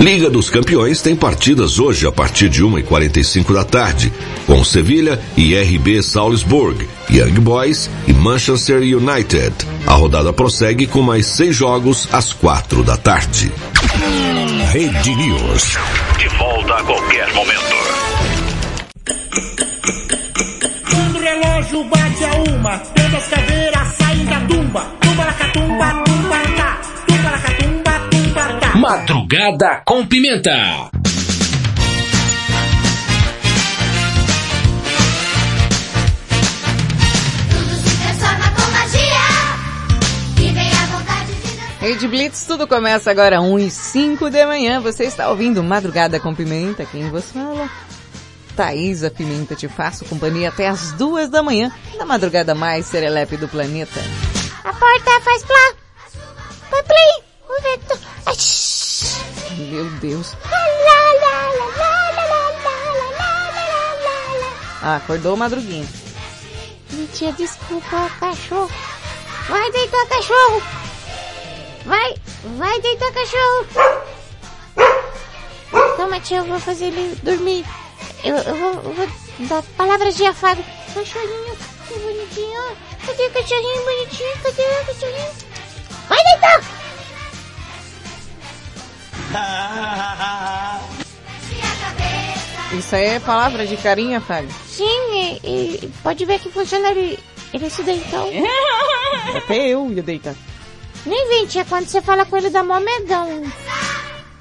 Liga dos Campeões tem partidas hoje a partir de 1h45 da tarde, com Sevilha e RB Salzburg, Young Boys e Manchester United. A rodada prossegue com mais seis jogos às quatro da tarde. Rede News. De volta a qualquer momento. Quando o relógio bate a uma, todas as caveiras saem da tumba. Tumba catumba, tumba tá. Madrugada com Pimenta. Transforma com magia. E vem a vontade de Rede Blitz, tudo começa agora 1 e 5 da manhã. Você está ouvindo Madrugada com Pimenta. Quem vos fala? Thaisa Pimenta, te faço companhia até as duas da manhã, na madrugada mais serelepe do planeta. A porta faz plá. Põe play o vento. Ai, Meu Deus. Ah, acordou madruguinha. Tia, desculpa, cachorro. Vai deitar, cachorro. Vai, vai deitar, cachorro. Toma, tia, eu vou fazer ele dormir. Eu, eu, vou, eu vou dar palavras de afago. Cachorrinho, que bonitinho. Cadê o cachorrinho bonitinho? Cadê o cachorrinho? Vai deitar! Isso aí é palavra de carinho, Fábio? Sim, e, e pode ver que funciona. Ele, ele se deitou. Até eu ia deitar. Nem vem, tia, quando você fala com ele dá mó medão.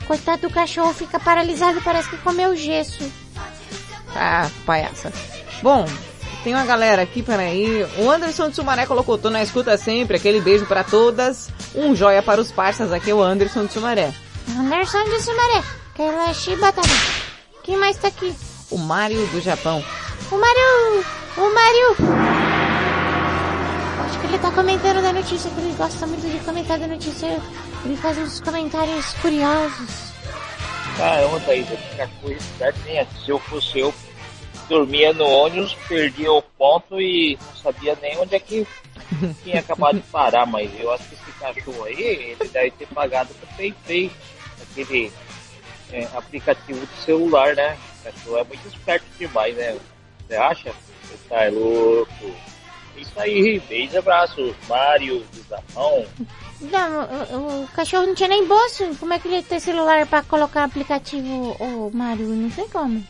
Coitado do cachorro, fica paralisado, parece que comeu gesso. Ah, palhaça. Bom, tem uma galera aqui, peraí. O Anderson de Sumaré colocou, tô na escuta sempre, aquele beijo pra todas. Um joia para os parças, aqui é o Anderson de Sumaré. Anderson de Sumaré, aquela chibata. Quem mais tá aqui? O Mário do Japão. O Mário! O Mário! Acho que ele tá comentando da notícia, que ele gosta muito de comentar da notícia. Ele faz uns comentários curiosos. Caramba, Thaís, esse cachorro esperto nem é. Se eu fosse eu, dormia no ônibus, perdia o ponto e não sabia nem onde é que tinha acabado de parar, mas eu acho que esse cachorro aí, ele deve ter pagado com o PayPay, aquele é, aplicativo do celular, né? O cachorro é muito esperto demais, né? Você acha? Você tá louco. Isso aí, beijo, abraço, Mário do. Não, o, o cachorro não tinha nem bolso. Como é que ele ia ter celular pra colocar aplicativo, ô Mário? Não sei como.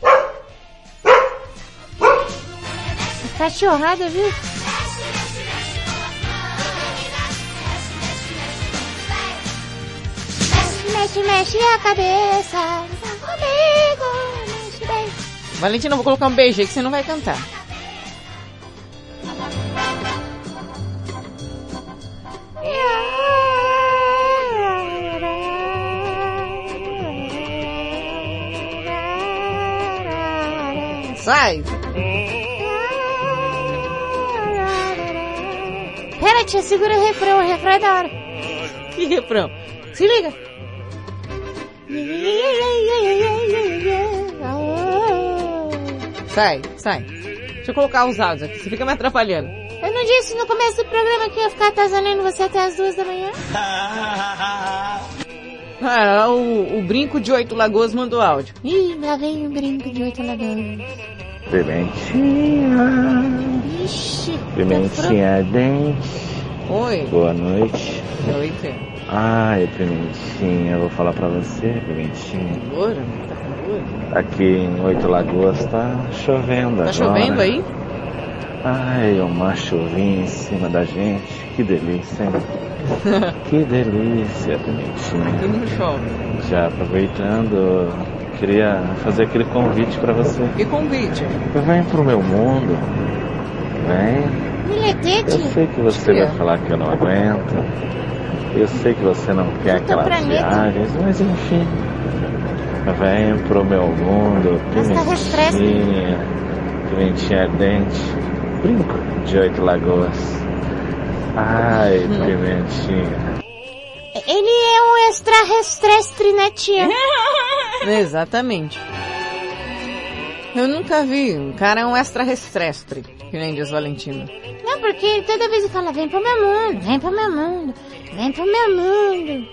Cachorrada, viu? Mexe, mexe a cabeça. Comigo, mexe bem. Valentina, eu vou colocar um beijo aí que você não vai cantar. Sai! Pera, tia, segura o refrão. O refrão é da hora. Que refrão? Se liga! Sai, sai. Deixa eu colocar os áudios aqui, você fica me atrapalhando. Eu não disse no começo do programa que ia ficar atazanando você até as duas da manhã? Ah, o, o Brinco de Oito Lagoas mandou áudio. Ih, lá vem o brinco de oito lagoas. Pimentinha. Ixi, Pimentinha ardente. Oi. Boa noite. Oi, Fê. Ai, Pimentinha, eu vou falar pra você, Pimentinha. Loura? Tá com loura? Aqui em Oito Lagoas tá chovendo Tá agora. chovendo aí? Ai, uma chuvinha em cima da gente. Que delícia, hein? que delícia, Aqui Pimentinha. não chove. Já aproveitando, queria fazer aquele convite pra você. Que convite? Vem pro meu mundo. Vem. Eu sei que você vai falar que eu não aguento. Eu sei que você não quer aquelas viagens, mas enfim. Vem pro meu mundo, pimentinha, pimentinha ardente, brinco de oito lagoas. Ai, pimentinha. Ele é um extraterrestre, né, tia? Exatamente. Eu nunca vi. O cara é um extraterrestre, que nem diz Valentina. Não, porque toda vez ele fala, vem pro meu mundo, vem pro meu mundo, vem pro meu mundo.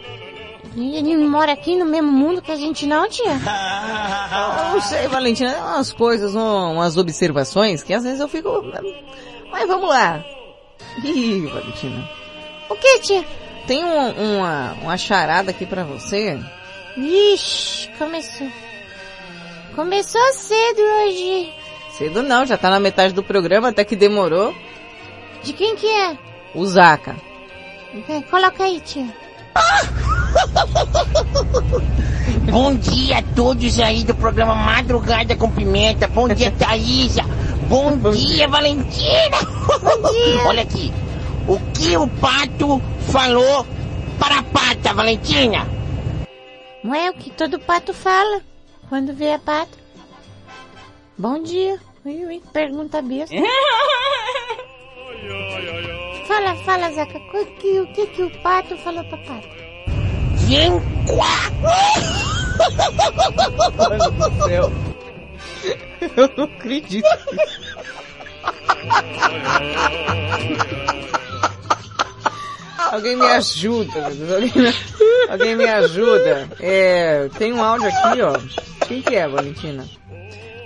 E ele mora aqui no mesmo mundo que a gente não, tia? Eu não sei, Valentina, é umas coisas, um- umas observações que às vezes eu fico... Mas vamos lá. Ih, Valentina. O que, tia? Tem um- uma, uma charada aqui pra você. Ixi, começou. Começou cedo hoje. Cedo não, já tá na metade do programa, até que demorou. De quem que é? O Zaca. É, Coloca aí, tia. Bom dia a todos aí do programa Madrugada com Pimenta. Bom dia, Thaísa. Bom, dia, Valentina. Bom dia. Olha aqui. O que o pato falou para a pata, Valentina? Não é o que todo pato fala quando vê a pata. Bom dia. Ui, ui, pergunta besta. Fala, fala, Zaca. O que, o que que o pato falou pra pata? Vem Mano do céu. Eu não acredito. Alguém me ajuda, alguém me, alguém me ajuda. É, tem um áudio aqui, ó. Quem que é, Valentina?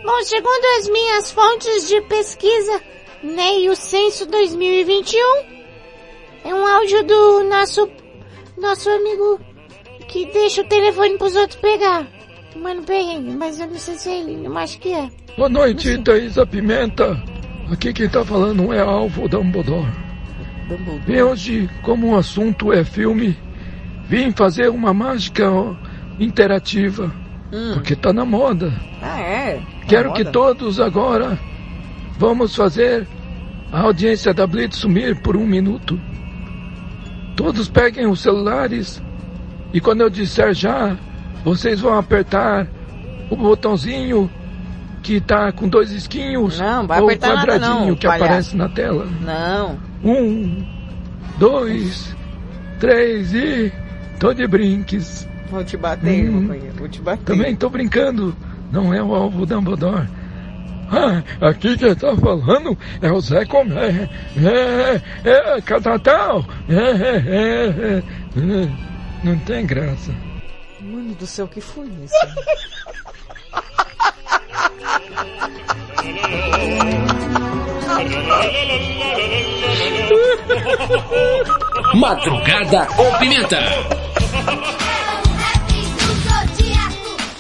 Bom, segundo as minhas fontes de pesquisa, e o censo 2021, é um áudio do nosso, nosso amigo que deixa o telefone pros outros pegar. Mano, perrengue, mas eu não sei se é ele, eu acho que é. Boa noite, Thaisa Pimenta. Aqui quem tá falando é Alvo Dumbledore. Vim hoje, como o assunto é filme, vim fazer uma mágica ó, interativa. Porque tá na moda. Ah, é? Tá Quero na que moda? todos agora vamos fazer a audiência da Blitz sumir por um minuto. Todos peguem os celulares e quando eu disser já, vocês vão apertar o botãozinho que tá com dois esquinhos Não, vai ou o apertar nada quadradinho não, que palhaço. aparece na tela. Não. Um, dois, três e tô de brinques. Vou te bater, Hum. companheiro. Vou te bater. Também tô brincando. Não é o alvo Dumbledore. Ah, aqui quem tá falando é o Zé Comé. É, é, Catatal. É, é, é, é. Não tem graça. Mano do céu, que foi isso? Madrugada com Pimenta.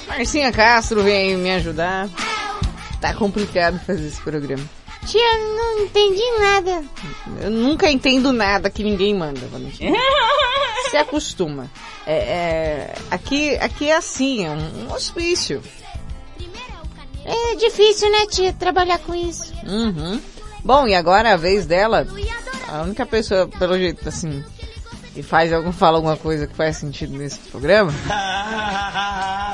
Marcinha Castro vem me ajudar. Tá complicado fazer esse programa. Tia, eu não entendi nada. Eu nunca entendo nada que ninguém manda, Valentina. Se acostuma. É, é, aqui, aqui é assim, é um, um hospício. É difícil, né, tia, trabalhar com isso. Uhum. Bom, e agora a vez dela. A única pessoa, pelo jeito, assim, que faz algum, fala alguma coisa que faz sentido nesse programa.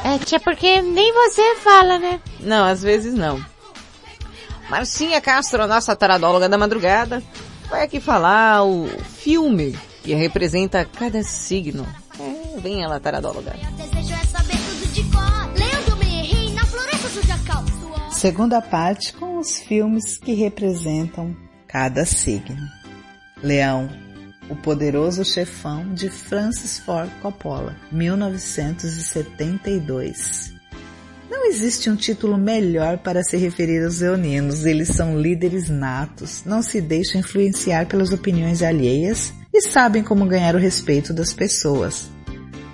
É, tia, porque nem você fala, né? Não, às vezes não. Marcinha Castro, a nossa taradóloga da madrugada, vai aqui falar o filme que representa cada signo. É, vem ela, taradóloga. Segunda parte com os filmes que representam cada signo. Leão, o poderoso chefão de Francis Ford Coppola, 1972. Não existe um título melhor para se referir aos leoninos. Eles são líderes natos, não se deixam influenciar pelas opiniões alheias e sabem como ganhar o respeito das pessoas.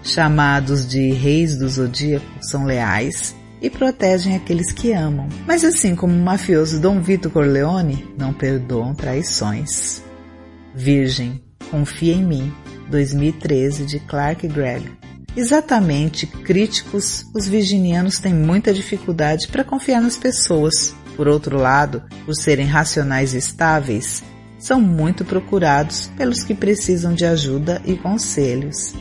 Chamados de reis do zodíaco, são leais e protegem aqueles que amam. Mas assim como o mafioso Dom Vito Corleone, não perdoam traições. Virgem, confia em mim, 2013 de Clark Gregg. Exatamente, críticos, os virginianos têm muita dificuldade para confiar nas pessoas. Por outro lado, por serem racionais e estáveis, são muito procurados pelos que precisam de ajuda e conselhos.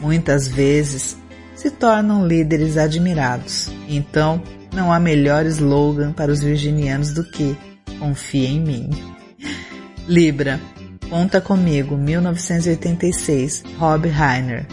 Muitas vezes se tornam líderes admirados. Então, não há melhor slogan para os virginianos do que confia em mim. Libra, Conta Comigo, 1986, Rob Reiner.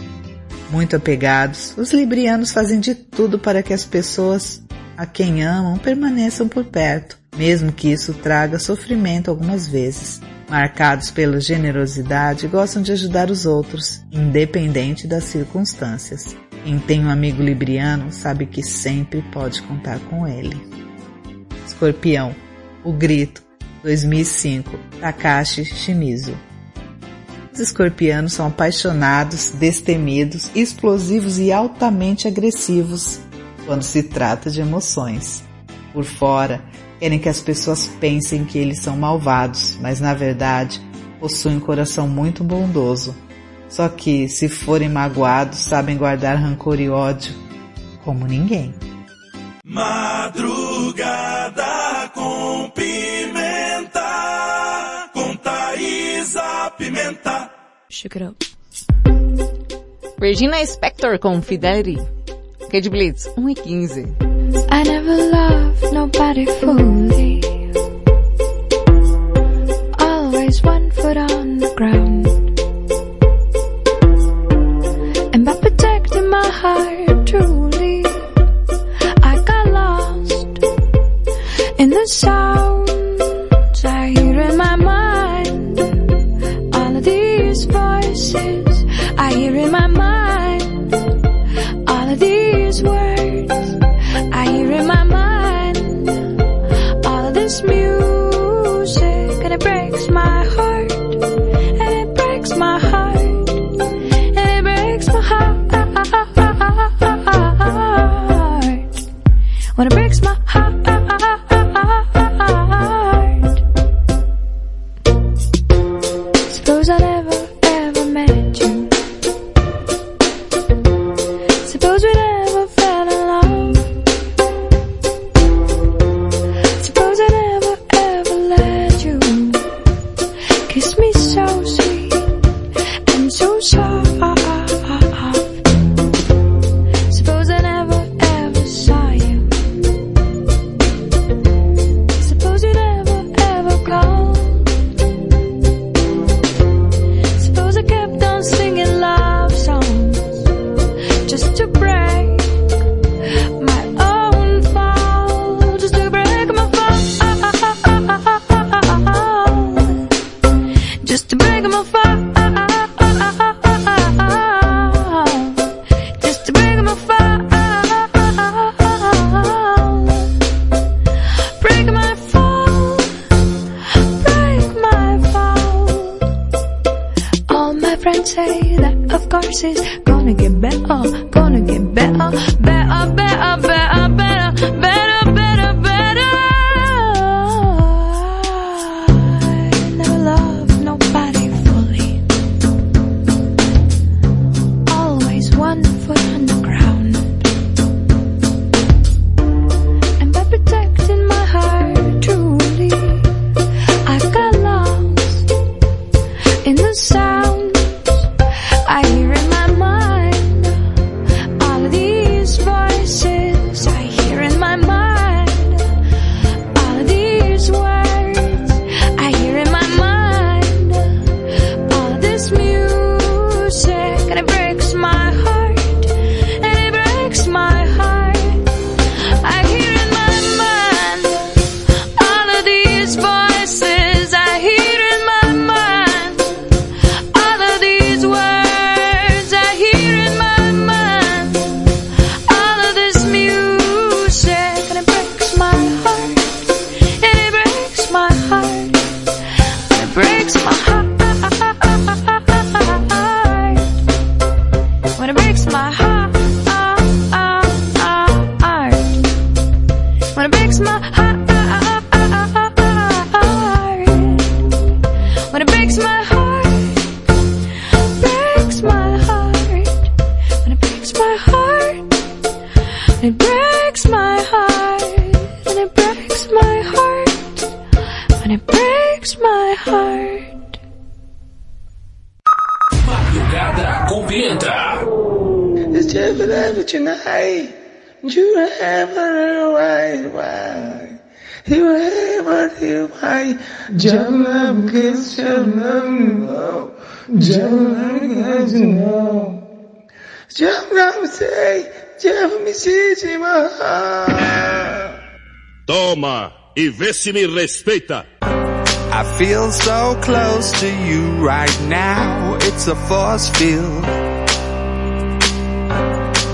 Muito apegados, os librianos fazem de tudo para que as pessoas a quem amam permaneçam por perto, mesmo que isso traga sofrimento algumas vezes. Marcados pela generosidade, gostam de ajudar os outros, independente das circunstâncias. Quem tem um amigo libriano sabe que sempre pode contar com ele. Escorpião, o grito 2005, Takashi Shimizu. Os escorpianos são apaixonados, destemidos, explosivos e altamente agressivos quando se trata de emoções. Por fora, querem que as pessoas pensem que eles são malvados, mas na verdade possuem um coração muito bondoso. Só que, se forem magoados, sabem guardar rancor e ódio como ninguém. Madru Check it out. Regina Spector com Fidelity. Kid Blitz, 1 e 15. I never loved nobody fully. Pai, já não questionando, já não não. Já não sei, já me senti mal. Toma e vê se me respeita. I feel so close to you right now. It's a force field.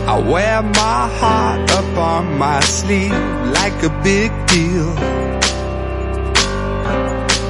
I wear my heart up on my sleeve like a big deal.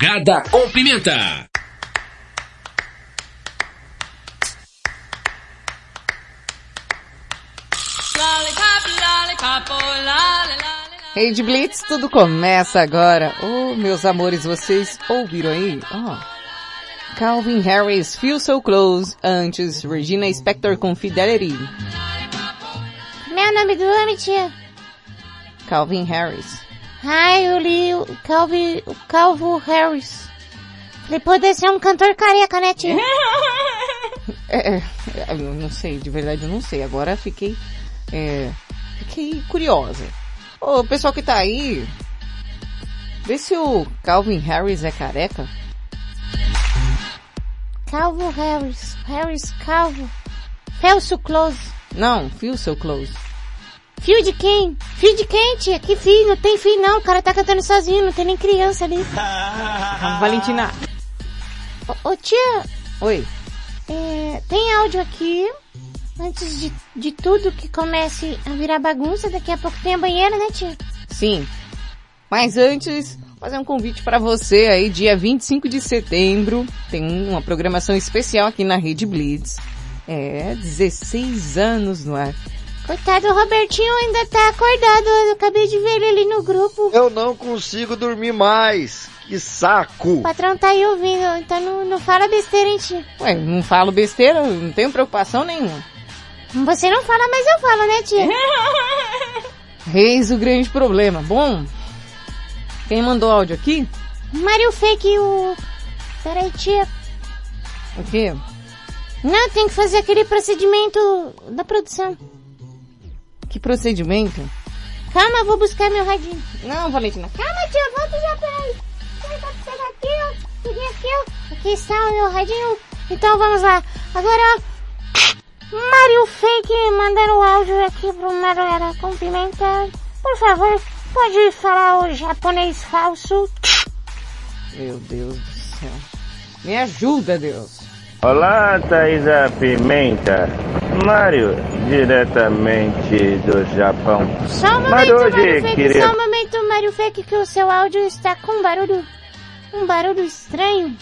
Madrugada com Pimenta. Rede Blitz, tudo começa agora. Oh, meus amores, vocês ouviram aí? Ó. Calvin Harris, Feel So Close, antes Regina Spector com Fidelity. Meu é nome do homem, tia. Calvin Harris. Ai, eu li o Calvi, o Calvo Harris. Falei, pode ser um cantor careca, né, tia? É, é, eu não sei, de verdade eu não sei. Agora fiquei, é, fiquei curiosa. Ô, pessoal que tá aí, vê se o Calvin Harris é careca. Calvo Harris. Harris Calvo. Felso Close. Não, feel so close. Fio de quem? Fio de quem, tia? Que fio? Não tem fio não, o cara tá cantando sozinho, não tem nem criança ali. Valentina. Ô, ô, tia, Oi. é, tem áudio aqui. Antes de, de tudo que comece a virar bagunça, daqui a pouco tem a banheira, né, tia? Sim. Mas antes, fazer um convite para você aí, dia 25 de setembro, tem uma programação especial aqui na Rede Blitz. É, 16 anos no ar. Coitado, o Robertinho ainda tá acordado. Eu acabei de ver ele ali no grupo. Eu não consigo dormir mais. Que saco. O patrão tá aí ouvindo, então não, não fala besteira, hein, tia? Ué, não falo besteira, não tenho preocupação nenhuma. Você não fala, mas eu falo, né, tia? Reis o grande problema. Bom, quem mandou áudio aqui? Mario Fake, o... Peraí, tia. O quê? Não, tem que fazer aquele procedimento da produção. Que procedimento? Calma, eu vou buscar meu radinho. Não, Valentina. Calma, tia, volta já, peraí. Pegar aqui, ó. Peguei aqui, ó. Aqui está o meu radinho. Então vamos lá. Agora. Mario Fake mandando áudio aqui pro Mario Cumprimenta. Por favor, pode falar o japonês falso. Meu Deus do céu. Me ajuda, Deus. Olá, Thaisa Pimenta. Mário, diretamente do Japão. Só um momento, Mário, Mario hoje Fake, queria... só um momento, Mario Fake, que o seu áudio está com um barulho, um barulho estranho.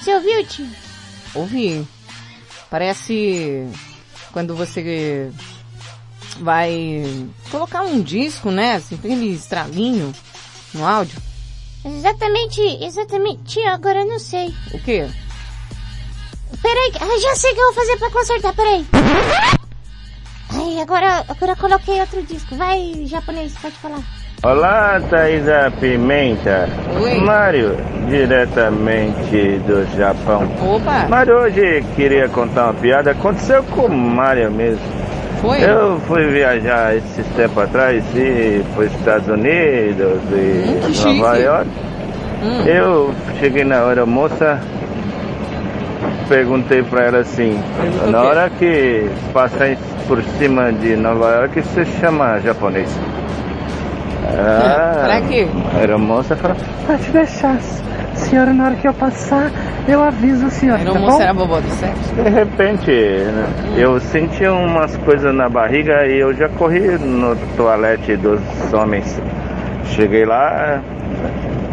Você ouviu, tio? Ouvi. Parece quando você vai colocar um disco, né? Assim, aquele estralinho no áudio. Exatamente, exatamente. Tio, agora eu não sei. O quê? Peraí, ah, já sei o que eu vou fazer pra consertar, peraí. Ai, agora, agora eu coloquei outro disco. Vai, japonês, pode falar. Olá, Thaisa Pimenta. Oi. Mário, diretamente do Japão. Opa! Mário, hoje queria contar uma piada. Aconteceu com o Mário mesmo. Foi? Eu fui viajar esses tempos atrás e fui aos Estados Unidos e Hum, que chique. Nova York. Hum. Eu cheguei na hora moça, perguntei pra ela assim, na hora que passar por cima de Nova York, você chama japonês. Ah, Pra quê? A aeromoça falou, Pode deixar, senhora, na hora que eu passar, eu aviso a senhora, Era tá moça era vovó do sexo? de repente, né, eu senti umas coisas na barriga e eu já corri no toalete dos homens. Cheguei lá,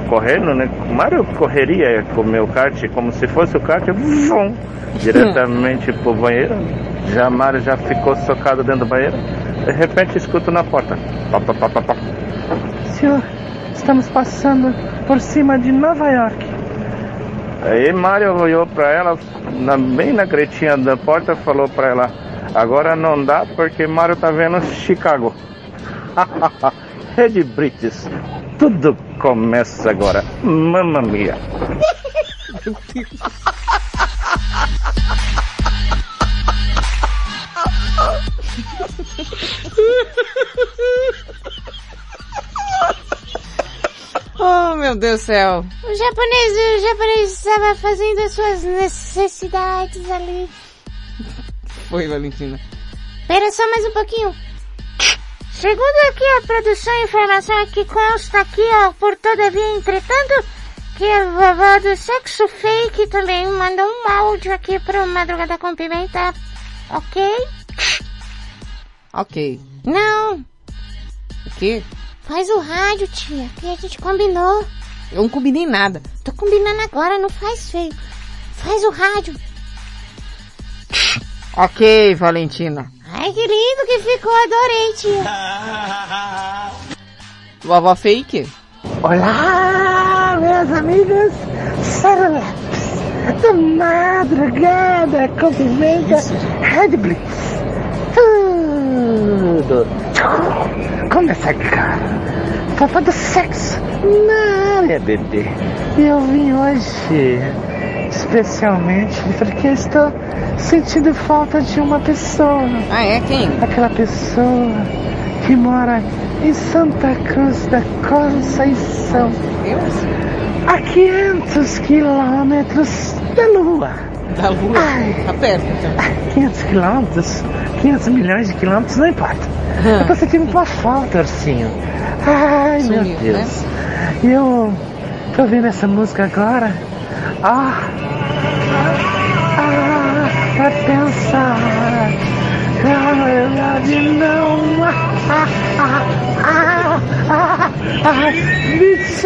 correndo, né? Mário correria com meu kart, como se fosse o kart, vum, diretamente pro banheiro. Já Mário já ficou socado dentro do banheiro. De repente escuto na porta. Pá, pá, pá, pá, pá. Senhor, estamos passando por cima de Nova York. Aí Mário olhou pra ela, na- bem na gretinha da porta, falou pra ela, agora não dá porque Mário tá vendo Chicago. Rede British, tudo começa agora. Mamma mia. Oh, meu Deus do céu. O japonês, o japonês estava fazendo as suas necessidades ali. Foi, Valentina. Espera só mais um pouquinho. Segundo aqui a produção e informação que consta aqui, ó, por todavia, entretanto, que a vovó do sexo fake também mandou um áudio aqui pro Madrugada com Pimenta. Ok? Ok. Não, O quê? faz o rádio, tia, que a gente combinou. Eu não combinei nada. Tô combinando agora, não faz feio. Faz o rádio. Ok, Valentina. Ai, que lindo que ficou, adorei, tia. Vovó fake? Olá, meus amigos Sereleps da madrugada com pimenta Red Blitz. Tudo começa agora. Falta do sexo na área, bebê. E eu vim hoje especialmente porque estou sentindo falta de uma pessoa. Ah, é? Quem? Aquela pessoa que mora em Santa Cruz da Conceição. Eu? A 500 quilômetros da Lua. Da lua? Ai. Tá perto, então. 500 quilômetros, 500 milhões de quilômetros, não importa. Ah. Eu tô sentindo uma falta, Ursinho. Ai, meu Sumiu, Deus. E eu tô ouvindo essa música agora. Ah, ah, pra pensar. Ah, eu love não. Ah, ah, ah, Ah, ah, me diz.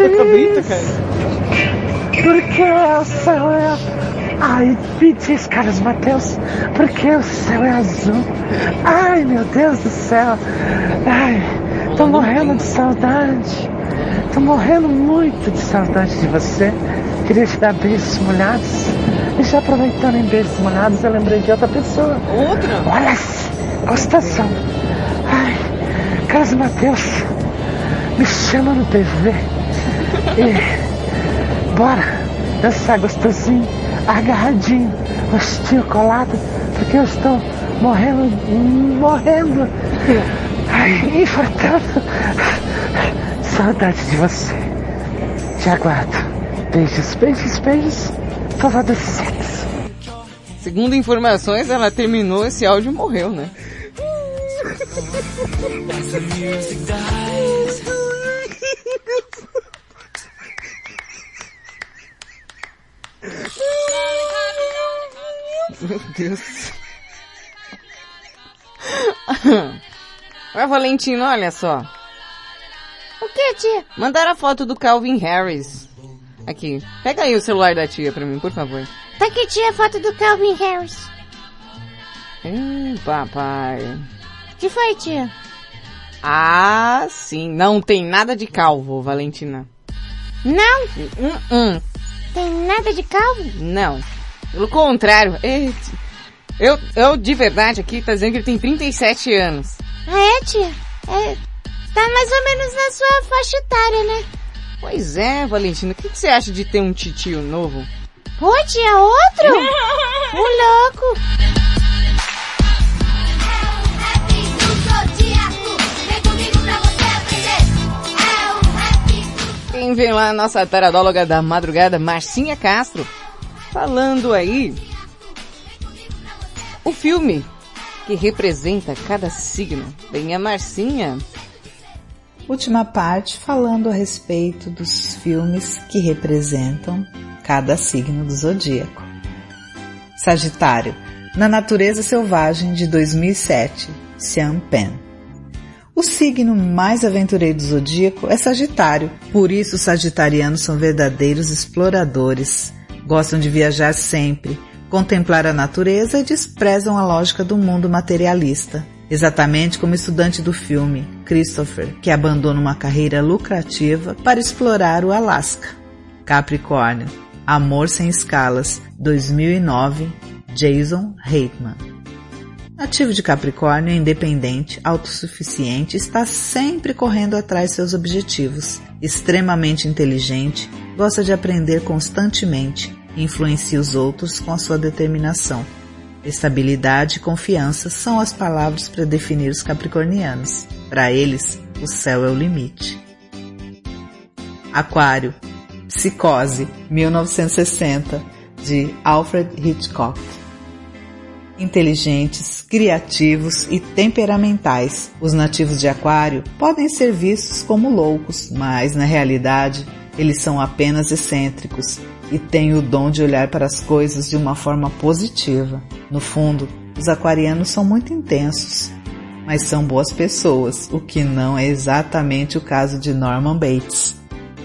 Por que céu é... Ai, me diz, Carlos Mateus, por que o céu é azul? Ai, meu Deus do céu. Ai, tô morrendo de saudade. Tô morrendo muito de saudade de você. Queria te dar beijos molhados. E já aproveitando em beijos molhados, eu lembrei de outra pessoa. Outra? Olha, gostação. Ai, Carlos Mateus, me chama no PV. E bora dançar gostosinho, agarradinho, rostinho colado, porque eu estou morrendo, morrendo. Ai, infartando. Saudade de você. Te aguardo. Beijos, beijos, beijos. Fala do sexo. Segundo informações, ela terminou esse áudio e morreu, né? Meu Deus. Vai, Valentino, olha só. O que, tia? Mandaram a foto do Calvin Harris. Aqui. Pega aí o celular da tia pra mim, por favor. Tá aqui, tia, a foto do Calvin Harris. Hum, papai. que foi, tia? Ah, sim. Não tem nada de calvo, Valentina. Não? Hum, hum. Tem nada de calvo? Não. Pelo contrário. Eu, eu, de verdade, aqui tá dizendo que ele tem 37 anos. Ah, é, tia? É, tá mais ou menos na sua faixa etária, né? Pois é, Valentina. O que, que você acha de ter um titio novo? Pô, tia, outro? o louco! Quem vem lá, nossa taradóloga da madrugada, Marcinha Castro, falando aí o filme que representa cada signo. Bem, a Marcinha. Última parte falando a respeito dos filmes que representam cada signo do zodíaco. Sagitário, Na Natureza Selvagem de 2007, Sean Penn. O signo mais aventureiro do zodíaco é Sagitário, por isso os sagitarianos são verdadeiros exploradores. Gostam de viajar sempre, contemplar a natureza e desprezam a lógica do mundo materialista. Exatamente como o estudante do filme, Christopher, que abandona uma carreira lucrativa para explorar o Alasca. Capricórnio, Amor Sem Escalas, 2009, Jason Reitman. Nativo de Capricórnio independente, autossuficiente, está sempre correndo atrás de seus objetivos. Extremamente inteligente, gosta de aprender constantemente influencia os outros com a sua determinação. Estabilidade e confiança são as palavras para definir os capricornianos. Para eles, o céu é o limite. Aquário, Psicose, 1960, de Alfred Hitchcock. Inteligentes, criativos e temperamentais, os nativos de Aquário podem ser vistos como loucos, mas na realidade eles são apenas excêntricos e têm o dom de olhar para as coisas de uma forma positiva. No fundo, os aquarianos são muito intensos, mas são boas pessoas, o que não é exatamente o caso de Norman Bates,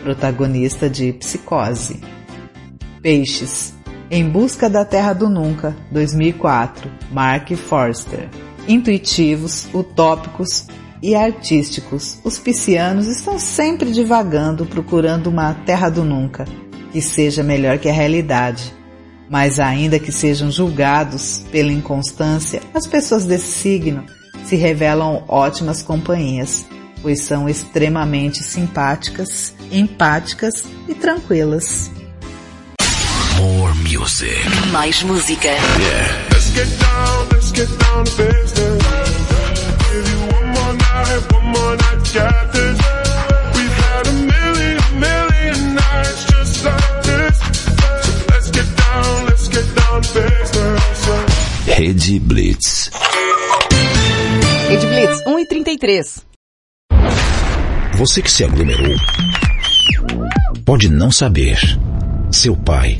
protagonista de Psicose. Peixes. Em Busca da Terra do Nunca, 2004, Mark Forster. Intuitivos, utópicos e artísticos, os piscianos estão sempre divagando procurando uma Terra do Nunca, que seja melhor que a realidade. Mas ainda que sejam julgados pela inconstância, as pessoas desse signo se revelam ótimas companhias, pois são extremamente simpáticas, empáticas e tranquilas. More music. Mais música. Yeah. Let's get down, let's get down to business. Give you one more night, one more night, got this. We've had a million, million nights just like this. So let's get down, let's get down to business. Rede Blitz. Ed Blitz, 1 e 33. Você que se aglomerou pode não saber. Seu pai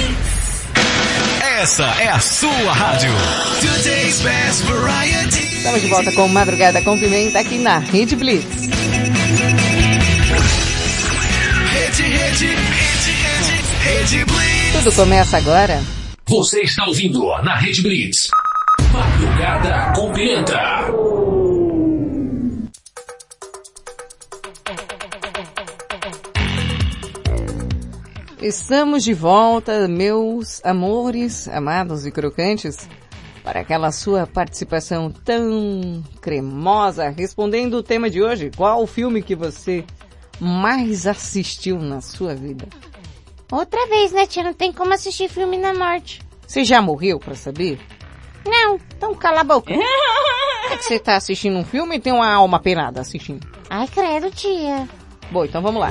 Essa é a sua rádio. Estamos de volta com Madrugada com Pimenta aqui na Rede Blitz. Rede, rede, rede, rede, rede Blitz. Tudo começa agora. Você está ouvindo na Rede Blitz. Madrugada com Pimenta. Estamos de volta, meus amores, amados e crocantes, para aquela sua participação tão cremosa, respondendo o tema de hoje. Qual o filme que você mais assistiu na sua vida? Outra vez, né, tia? Não tem como assistir filme na morte. Você já morreu para saber? Não. Então cala a boca. é que você tá assistindo um filme e tem uma alma penada assistindo. Ai, credo, tia. Bom, então vamos lá.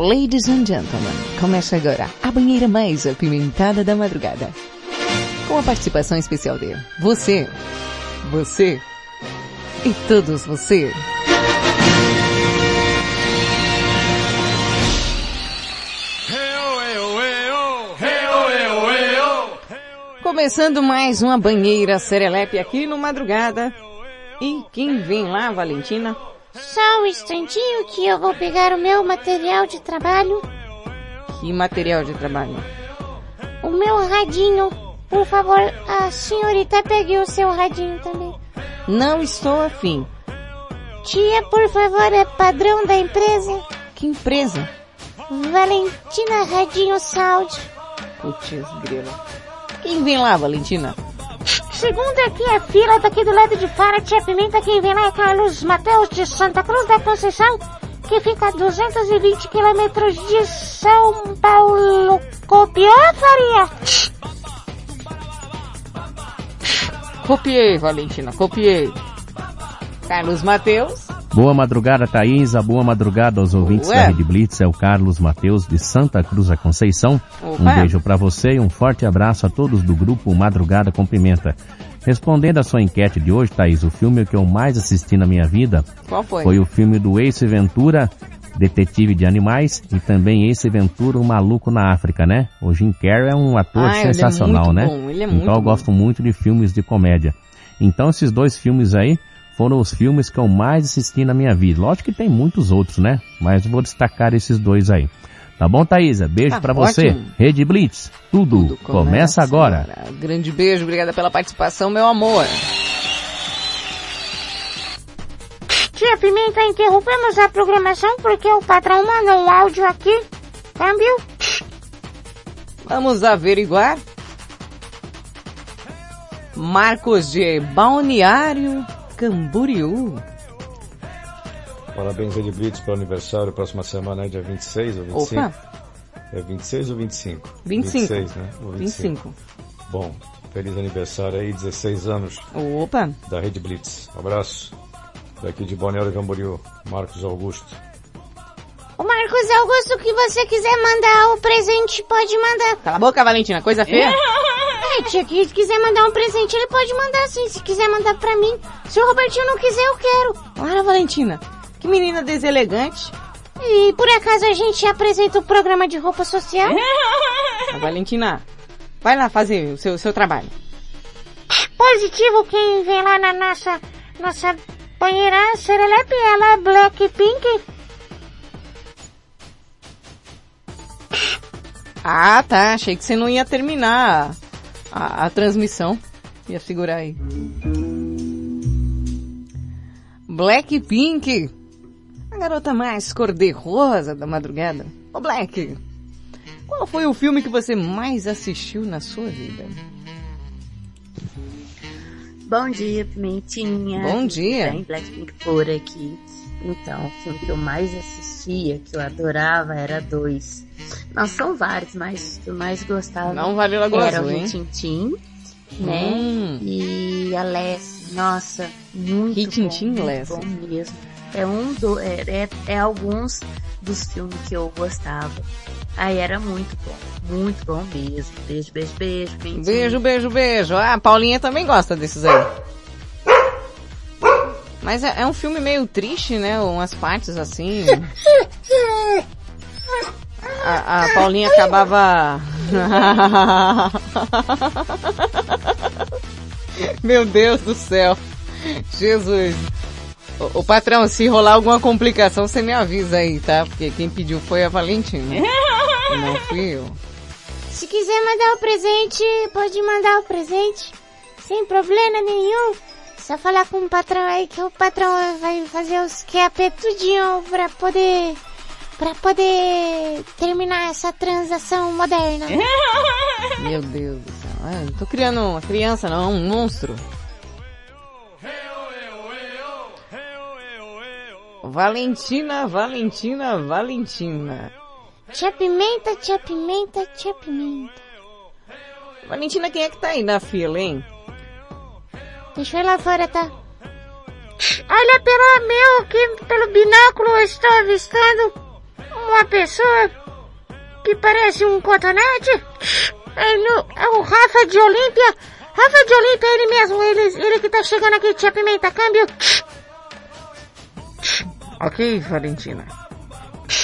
Ladies and gentlemen, começa agora a banheira mais apimentada da madrugada. Com a participação especial de você, você e todos você. Começando mais uma banheira serelepe aqui no Madrugada. E quem vem lá, Valentina? Só um instantinho que eu vou pegar o meu material de trabalho. Que material de trabalho? O meu radinho. Por favor, a senhorita pegue o seu radinho também. Não estou afim. Tia, por favor, é padrão da empresa? Que empresa? Valentina Radinho Sound. Putz, grila. Quem vem lá, Valentina? Segundo aqui a fila daqui do lado de fora, tia Pimenta, quem vem lá é Carlos Mateus de Santa Cruz da Conceição, que fica a 220 quilômetros de São Paulo. Copiou, Faria? Copiei, Valentina, copiei. Carlos Mateus. Boa madrugada, Thaisa. Boa madrugada aos ouvintes Ué. da Rede Blitz. É o Carlos Mateus de Santa Cruz da Conceição. Opa. Um beijo para você e um forte abraço a todos do grupo Madrugada com Pimenta. Respondendo a sua enquete de hoje, Thaís, o filme que eu mais assisti na minha vida Qual foi? foi o filme do Ace Ventura, Detetive de Animais, e também Ace Ventura, o Maluco na África, né? O Jim Carrey é um ator Ah, ele é sensacional, muito né? bom, ele é então muito eu bom. gosto muito de filmes de comédia. Então esses dois filmes aí foram os filmes que eu mais assisti na minha vida. Lógico que tem muitos outros, né? Mas vou destacar esses dois aí. Tá bom, Thaisa? Beijo Tá pra você. Rede Blitz, tudo, começa, agora. Grande beijo, obrigada pela participação, meu amor. Tia Pimenta, interrompemos a programação porque o patrão mandou um áudio aqui. Câmbio? Vamos averiguar. Marcos de Balneário Camboriú. Parabéns, Rede Blitz, pelo aniversário. Próxima semana é dia 26 ou 25? Opa. É 26 ou 25? 25. 26, né? Ou 25. Bom, feliz aniversário aí, 16 anos Opa. da Rede Blitz. Abraço. Daqui de Balneário Camboriú, Marcos Augusto. O Marcos Augusto, que você quiser mandar o presente, pode mandar. Cala a boca, Valentina, coisa feia. Ai, Ué, tia, que se quiser mandar um presente, ele pode mandar sim. Se quiser mandar pra mim. Se o Robertinho não quiser, eu quero. Para, Valentina. Que menina deselegante. E por acaso a gente apresenta o programa de roupa social? A Valentina, vai lá fazer o seu, seu trabalho. Positivo quem vem lá na nossa, nossa banheira Serelepe, ela é Blackpink. Ah, tá. Achei que você não ia terminar a, a transmissão. Ia segurar aí. Blackpink. A garota mais cor-de-rosa da madrugada. Ô Black, qual foi o filme que você mais assistiu na sua vida? Bom dia, Pimentinha. Bom dia. Bem, Blackpink por aqui. Então, o filme que eu mais assistia, que eu adorava, era dois. Não são vários, mas o que eu mais gostava Não vale Lagoa era Azul, o hein? Tintim, né? Hum. E a Les, nossa, muito Ritintim, bom, muito Les. bom mesmo. É um do, é, é, é alguns dos filmes que eu gostava. Aí era muito bom, muito bom mesmo. Beijo, beijo, beijo. Pimentinha. Beijo, beijo, beijo. Ah, a Paulinha também gosta desses aí. Mas é, é um filme meio triste, né? Umas partes assim. A, a Paulinha acabava. Meu Deus do céu. Jesus. O, o patrão, se rolar alguma complicação, você me avisa aí, tá? Porque quem pediu foi a Valentina. Não fui eu. Se quiser mandar o presente, pode mandar o presente. Sem problema nenhum. Só falar com o patrão aí que o patrão vai fazer os QAP tudinho pra poder... Pra poder terminar essa transação moderna. Meu Deus do céu. Ah, não tô criando uma criança, não, um monstro. Valentina, Valentina, Valentina. Tia Pimenta, tia Pimenta, tia Pimenta. Valentina, quem é que tá aí na fila, hein? Ir lá fora, tá? Olha pelo meu, aqui pelo binóculo eu estou avistando uma pessoa que parece um cotonete. É, é o Rafa de Olímpia. Rafa de Olímpia, ele mesmo, ele, ele que tá chegando aqui, tia Pimenta, câmbio. Ok, Valentina.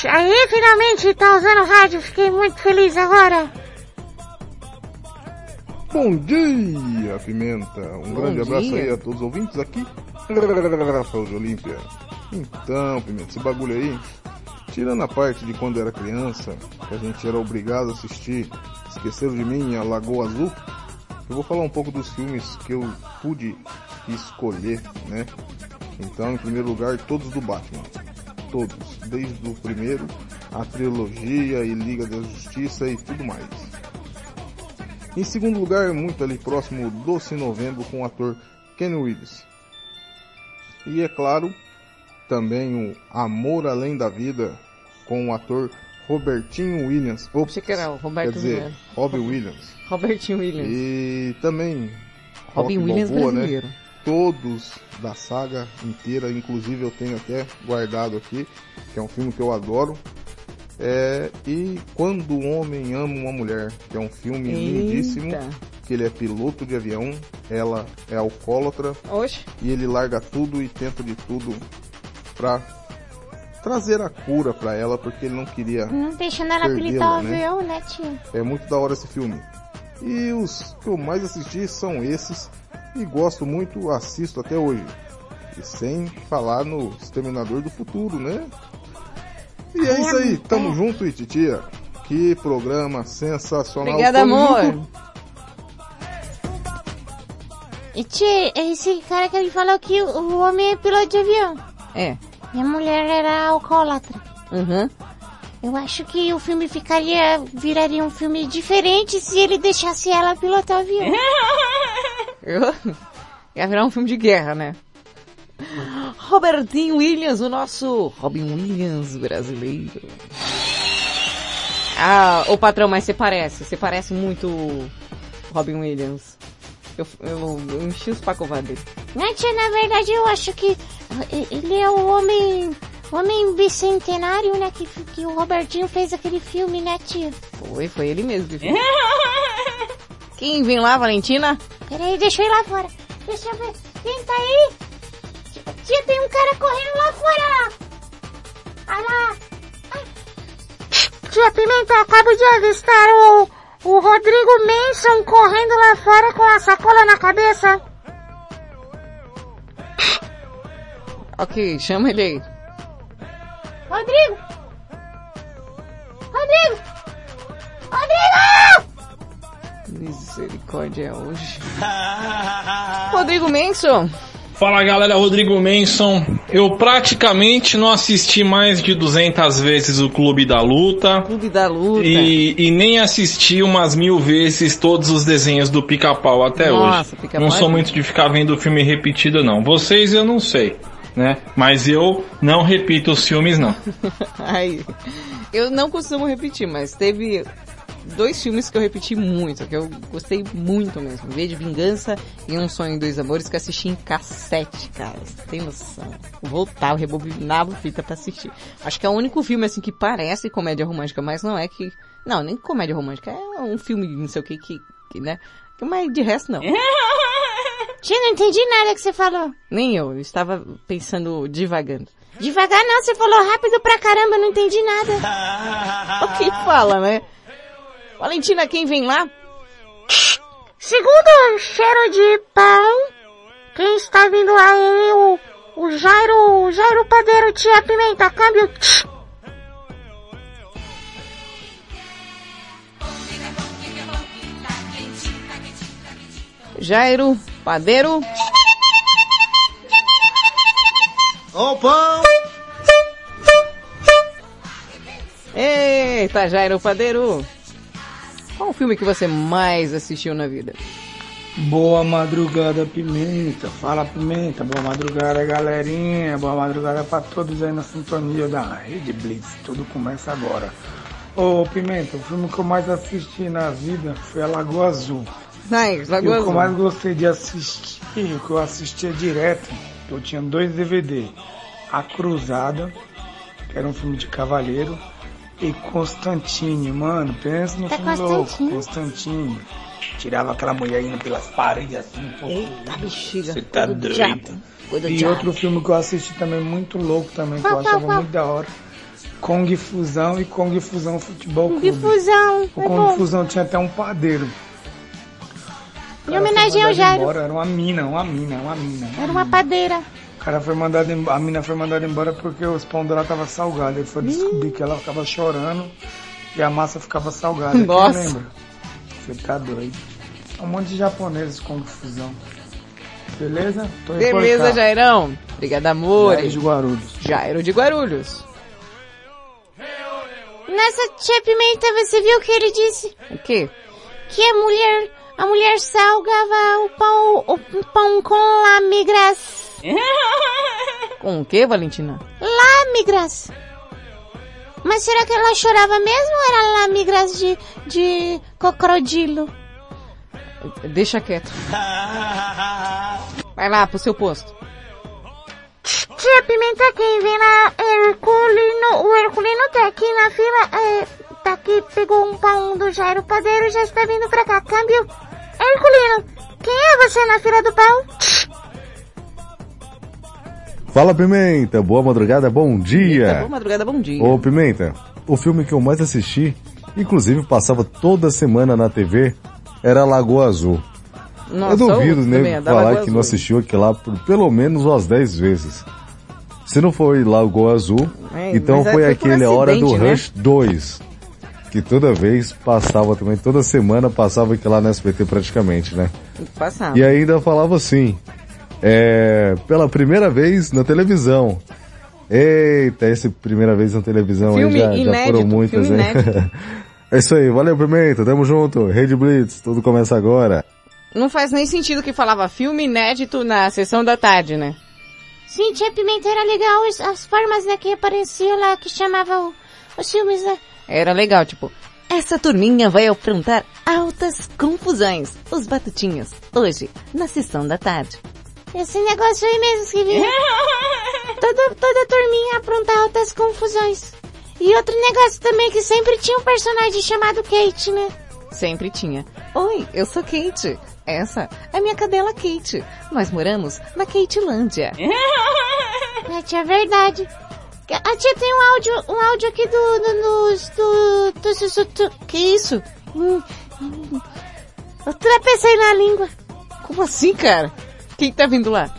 Aí, finalmente, tá usando rádio, fiquei muito feliz agora. Bom dia, Pimenta. Um Bom grande abraço dia. aí a todos os ouvintes aqui. Rafael de Olímpia. Então, Pimenta, esse bagulho aí, tirando a parte de quando era criança, que a gente era obrigado a assistir Esqueceram de Mim, a Lagoa Azul, eu vou falar um pouco dos filmes que eu pude escolher, né? Então, em primeiro lugar, todos do Batman. Todos. Desde o primeiro, a trilogia e Liga da Justiça e tudo mais. Em segundo lugar, muito ali próximo, Doce Novembro, com o ator Ken Willis. E é claro, também o Amor Além da Vida, com o ator Robertinho Williams. Ops, Achei que era o Roberto quer dizer, Williams. Robbie Williams. Robertinho Williams. E também Robin Williams Balboa, brasileiro. Né? Todos da saga inteira, inclusive eu tenho até guardado aqui, que é um filme que eu adoro. É, e Quando o Homem Ama uma Mulher, que é um filme Eita. lindíssimo, que ele é piloto de avião, ela é alcoólatra, Oxe. e ele larga tudo e tenta de tudo pra trazer a cura pra ela, porque ele não queria Não deixando ela pilotar o né? avião, né, tio? é muito da hora esse filme. E os que eu mais assisti são esses. E gosto muito, assisto até hoje. E sem falar no Exterminador do Futuro, né? E é isso aí, tamo junto, Ititia. Que programa sensacional. Obrigada, Tamo amor. junto. E tia, esse cara que ele falou que o homem é piloto de avião. É. E a mulher era alcoólatra. Uhum. Eu acho que o filme ficaria, viraria um filme diferente se ele deixasse ela pilotar o avião. Eu... Ia virar um filme de guerra, né? Robertinho Williams, o nosso Robin Williams brasileiro. Ah, ô patrão, mas você parece, você parece muito Robin Williams. Eu, eu, eu enchi os pacovados dele. Tia, na verdade eu acho que ele é o homem, homem bicentenário, né, que, que o Robertinho fez aquele filme, né, tia? Foi, foi ele mesmo que fez. Quem vem lá, Valentina? Peraí, deixa eu ir lá fora. Deixa eu ver. Quem tá aí? Tia, tem um cara correndo lá fora. Olha lá. Tia Pimenta, eu acabo de avistar o, o Rodrigo Manson correndo lá fora com a sacola na cabeça. Ok, chama ele aí. Rodrigo! Rodrigo! Rodrigo! Misericórdia hoje. Rodrigo Manson. Fala galera, Rodrigo Manson. Eu praticamente não assisti mais de 200 vezes o Clube da Luta. Clube da Luta. E, e nem assisti umas mil vezes todos os desenhos do Pica-Pau até Nossa, hoje. Pica-Pau Não é sou muito de ficar vendo filme repetido não. Vocês eu não sei, né? Mas eu não repito os filmes não. Ai, eu não costumo repetir, mas teve dois filmes que eu repeti muito, que eu gostei muito mesmo. V de Vingança e Um Sonho em Dois Amores, que eu assisti em cassete, cara. Você tem noção? Eu voltava, rebobinava fita pra assistir. Acho que é o único filme, assim, que parece comédia romântica, mas não é que... Não, nem comédia romântica, é um filme, não sei o que, que, que né? Mas de resto, não. Tia, não entendi nada que você falou. Nem eu, eu estava pensando divagando. Devagar não, você falou rápido pra caramba, não entendi nada. O que fala, né? Valentina, quem vem lá? Segundo o cheiro de pão, quem está vindo aí, o, o Jairo, o Jairo Padeiro, tia Pimenta, câmbio. Jairo, padeiro. Ô pão! Eita, Jairo Padeiro. Qual o filme que você mais assistiu na vida? Boa madrugada, Pimenta. Fala, Pimenta. Boa madrugada, galerinha. Boa madrugada pra todos aí na sintonia da Rede Blitz. Tudo começa agora. Ô, Pimenta, o filme que eu mais assisti na vida foi a Lagoa Azul. Nice, Lagoa o que eu Azul. mais gostei de assistir, o que eu assistia direto, eu tinha dois DVD. A Cruzada, que era um filme de cavaleiro, e Constantine, mano, pensa no Tá filme louco, Constantine? Constantine. Tirava aquela mulher indo pelas paredes assim, pô. Eita, bexiga. Você tá doido. E diabo. outro filme que eu assisti também muito louco também, que eu achava muito da hora. Kong Fusão e Kong Fusão Futebol Clube. fusão, O Kong bom. Fusão tinha até um padeiro. Em homenagem ao Jairo. embora, Era uma mina, uma mina, uma mina. Era uma padeira. Cara foi mandado a mina foi mandada embora porque os pão dela tava salgado. Ele foi descobrir que ela ficava chorando e a massa ficava salgada. Quem Nossa. lembra? Você tá doido. Um monte de japoneses com confusão. Beleza? Tô Beleza. Jairão. Obrigado, amor. Jairo de Guarulhos. Jairo de Guarulhos. Nossa, tia Pimenta, você viu o que ele disse? O quê? Que a mulher, a mulher salgava o pão, o pão com lâmigras. Com o quê, Valentina? Lâmigras. Mas será que ela chorava mesmo ou era lâmigras de, de crocodilo? Deixa quieto. Vai lá pro seu posto. Tia Pimenta, quem vem lá, Herculino, o Herculino tá aqui na fila, é, tá aqui, pegou um pão do Jairo Padeiro, já está vindo pra cá, câmbio. Herculino, quem é você na fila do pão? Fala Pimenta, boa madrugada, bom dia. Boa madrugada, bom dia. Ô Pimenta, o filme que eu mais assisti, inclusive passava toda semana na TV, era Lagoa Azul. Nossa, eu duvido, né, é falar Lagoa que Azul. não assistiu aquilo lá por pelo menos umas 10 vezes. Se não foi Lagoa Azul, É, então aí foi foi aquele Hora do acidente, né? Rush 2. Que toda vez passava também, toda semana passava aquilo lá no SBT praticamente, né? Passava. E ainda falava assim, é, pela primeira vez na televisão. Eita, essa primeira vez na televisão Filme aí já, já inédito, foram muitas, filme né? é isso aí, valeu Pimenta, tamo junto, Rede Blitz, tudo começa agora. Não faz nem sentido que falava filme inédito na sessão da tarde, né? Sim, tia Pimenta era legal, as, as formas né, que apareciam lá, que chamavam os filmes, né? Era legal, tipo, essa turminha vai aprontar altas confusões. Os batutinhas, hoje, na sessão da tarde. Esse negócio aí mesmo que vinha. toda, toda turminha aprontar altas confusões. E outro negócio também que sempre tinha um personagem chamado Kate, né? Sempre tinha. Oi, eu sou Kate. Essa é minha cadela Kate. Nós moramos na Katelândia. É, tia, é verdade. A tia tem um áudio, um áudio aqui do, do, do, do, do, do, do que isso? Hum, hum. Eu trapecei na língua. Como assim, cara? Quem tá vindo lá?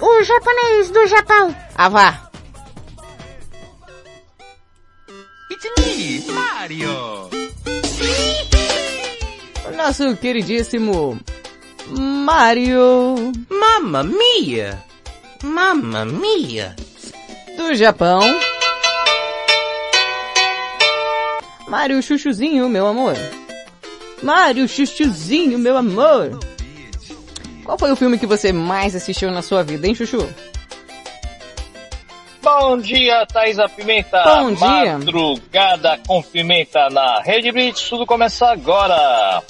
O japonês do Japão. Ah, vá. It's me, Mario. O nosso queridíssimo Mario. Mamma mia. Mamma mia. Do Japão. Mario Chuchuzinho, meu amor. Mario Chuchuzinho, meu amor. Qual foi o filme que você mais assistiu na sua vida, hein, Chuchu? Bom dia, Thaisa Pimenta. Bom dia. Madrugada com Pimenta na Rede Blitz. Tudo começa agora.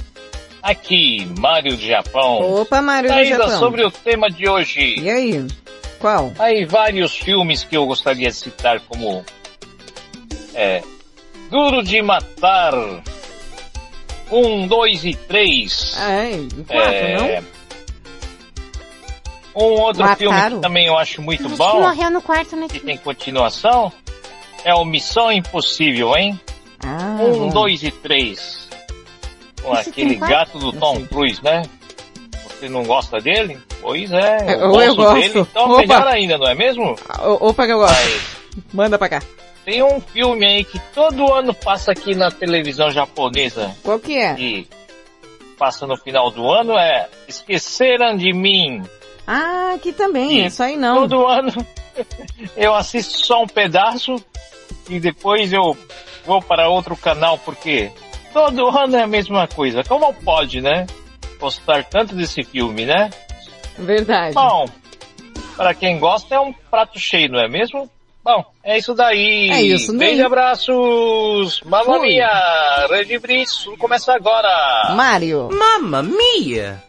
Aqui, Mário do Japão. Opa, Mário do Japão. sobre o tema de hoje. E aí? Qual? Aí, vários filmes que eu gostaria de citar como... É... Duro de Matar. Um, dois e três. Ah, é? Quatro, É, não? Um outro Mataram? filme que também eu acho muito que bom, morreu no quarto, né? que tem continuação, é o Missão Impossível, hein? Ah, um, bom. dois e três. Com Esse aquele gato do Tom Cruise, né? Você não gosta dele? Pois é, É, eu eu gosto dele, então Opa. melhor ainda, não é mesmo? O- Opa, que eu gosto. Manda pra cá. Tem um filme aí que todo ano passa aqui na televisão japonesa. Qual que é? E passa no final do ano, é Esqueceram de Mim. Ah, aqui também, E é só aí não. Todo ano eu assisto só um pedaço e depois eu vou para outro canal porque todo ano é a mesma coisa. Como pode, né? Gostar tanto desse filme, né? Verdade. Bom, para quem gosta é um prato cheio, não é mesmo? Bom, é isso daí. É isso daí. Beijo e abraços. Mamma Fui. mia. Rede tudo começa agora. Mário. Mamma mia.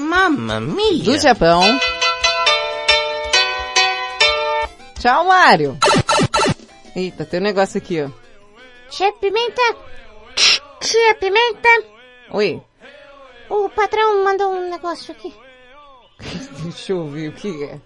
Mamma mia. Do Japão. Tchau, Mário. Eita, tem um negócio aqui, ó. Tia Pimenta. Tia Pimenta. Oi. O patrão mandou um negócio aqui. Deixa eu ver o que é.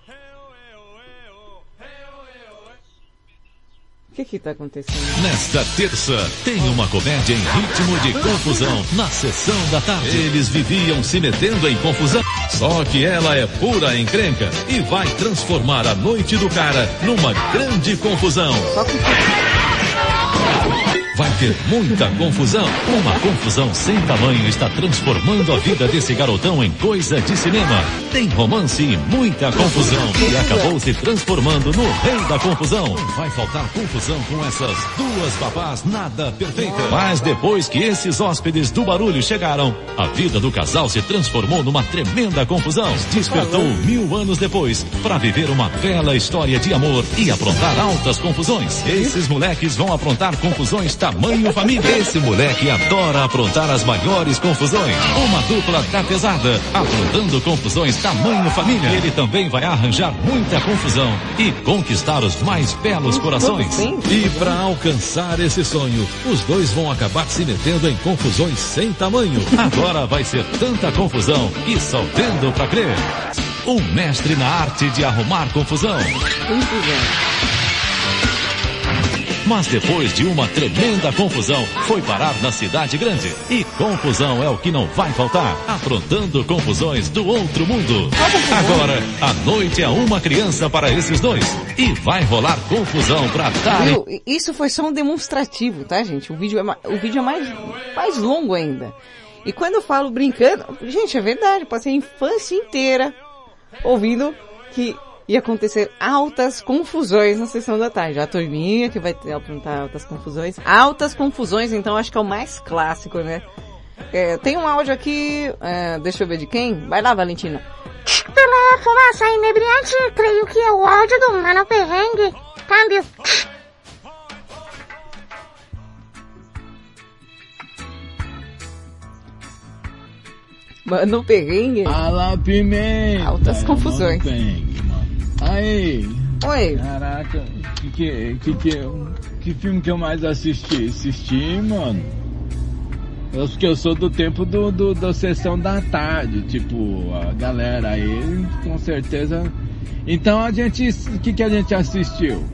O que que tá acontecendo? Nesta terça, tem uma comédia em ritmo de confusão na sessão da tarde. Eles viviam se metendo em confusão, só que ela é pura encrenca e vai transformar a noite do cara numa grande confusão. Vai ter muita confusão. Uma confusão sem tamanho está transformando a vida desse garotão em coisa de cinema. Tem romance e muita confusão. E acabou se transformando no rei da confusão. Vai faltar confusão com essas duas babás nada perfeitas. Mas depois que esses hóspedes do barulho chegaram, a vida do casal se transformou numa tremenda confusão. Despertou mil anos depois para viver uma bela história de amor e aprontar altas confusões. Esses moleques vão aprontar confusões tamanho família. Esse moleque adora aprontar as maiores confusões. Uma dupla da pesada, aprontando confusões tamanho família. Ele também vai arranjar muita confusão e conquistar os mais belos corações. E para alcançar esse sonho, os dois vão acabar se metendo em confusões sem tamanho. Agora vai ser tanta confusão só vendo pra crer. Um mestre na arte de arrumar confusão. Mas depois de uma tremenda confusão, foi parar na cidade grande. E confusão é o que não vai faltar, aprontando confusões do outro mundo. Agora, a noite é uma criança para esses dois. E vai rolar confusão pra dar. Isso foi só um demonstrativo, tá, gente? O vídeo é, o vídeo é mais, mais longo ainda. E quando eu falo brincando, gente, é verdade, passei a infância inteira ouvindo que ia acontecer altas confusões na sessão da tarde. A turminha que vai ter aprontar altas confusões. Altas confusões, então acho que é o mais clássico, né? É, tem um áudio aqui, é, deixa eu ver de quem? Vai lá, Valentina. Pela fumaça inebriante, creio que é o áudio do Mano Perrengue. Câmbio. Mano perrengue. Fala, pimenta. Altas confusões. Aí. Oi. Caraca, que que, que que que filme que eu mais assisti? Assisti, mano. Eu, porque eu sou do tempo do, do, da sessão da tarde, tipo, a galera aí, com certeza. Então a gente, o que, que a gente assistiu?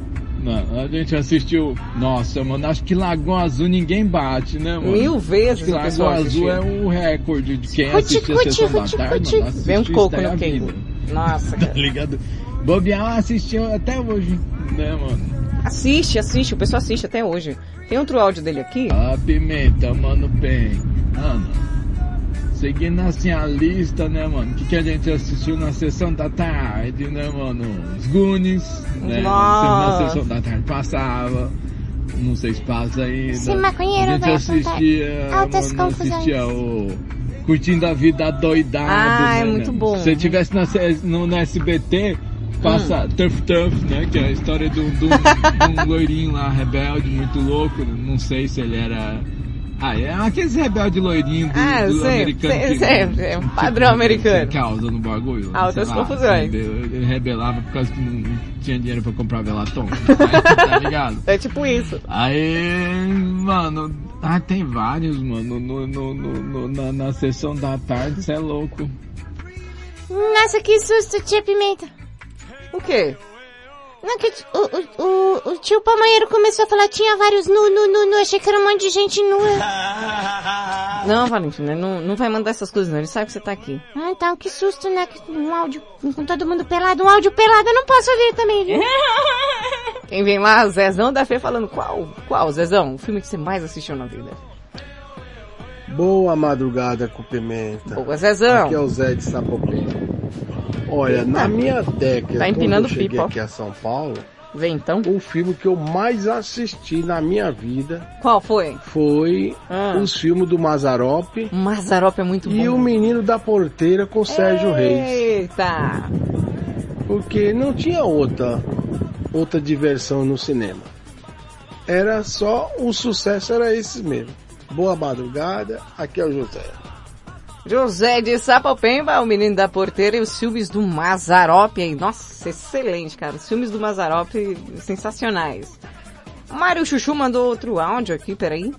Não, a gente assistiu, nossa, mano, acho que Lagoa Azul ninguém bate, né, mano? Mil vezes Acho Lagoa Azul assistiu. é o recorde de quem Ruti, assistiu a sessão da tarde, mano, Vem um coco no vida. Nossa, Tá cara. ligado? Bobear assistiu até hoje, né, mano? Assiste, assiste, o pessoal assiste até hoje. Tem outro áudio dele aqui? A pimenta, mano, bem. Ana, seguindo assim a lista, né, mano? O que, que a gente assistiu na sessão da tarde, né, mano? Os Goonies, né? Nossa. Na sessão da tarde passava. Não sei se passa ainda. Esse maconheiro a gente assistia, altas mano, confusões. assistia o Curtindo a Vida Doidado. Ah, é né, muito né? bom. Se tivesse na, no, no SBT, passa Hum. Turf Turf, né? Que é a história de um, de um- de um loirinho lá, rebelde, muito louco. Não sei se ele era. Ah, é aqueles rebelde loirinho do, Ah, do sei, americano. sei, que, sei, é um padrão americano. Que causa no bagulho. Altas lá, confusões. Ele, ele rebelava por causa que não tinha dinheiro pra comprar velatom. tá ligado? É tipo isso. Aí, mano, ah, tem vários, mano, no, no, no, no- na, na sessão da tarde, você é louco. Nossa, que susto, tia Pimenta. O quê? Não, que o, o, o, o tio Pamonheiro começou a falar tinha vários nu, nu, nu, nu. Achei que era um monte de gente nua. Não, Valentina, não, não vai mandar essas coisas não, ele sabe que você tá aqui. Ah, então, que susto, né? Que Um áudio com todo mundo pelado. Um áudio pelado eu não posso ouvir também, viu? Quem vem lá, Zezão da Fê falando qual, qual, Zezão? O filme que você mais assistiu na vida? Boa madrugada com pimenta. Boa, Zezão. Aqui é o Zé de Sapopé. Olha, na minha década, Tá empinando quando eu cheguei pipa, aqui a São Paulo, Vem então. o filme que eu mais assisti na minha vida Qual foi? foi Ah. os filmes do Mazarop Mazarop é muito bom. e o Menino da Porteira com Sérgio Reis. Eita! Porque não tinha outra, outra diversão no cinema. Era só, o sucesso era esse mesmo. Boa madrugada, aqui é o José. José de Sapopemba, o menino da porteira e os filmes do Mazarop aí. Nossa, excelente, cara. Os filmes do Mazarop, sensacionais. Mário Chuchu mandou outro áudio aqui, peraí.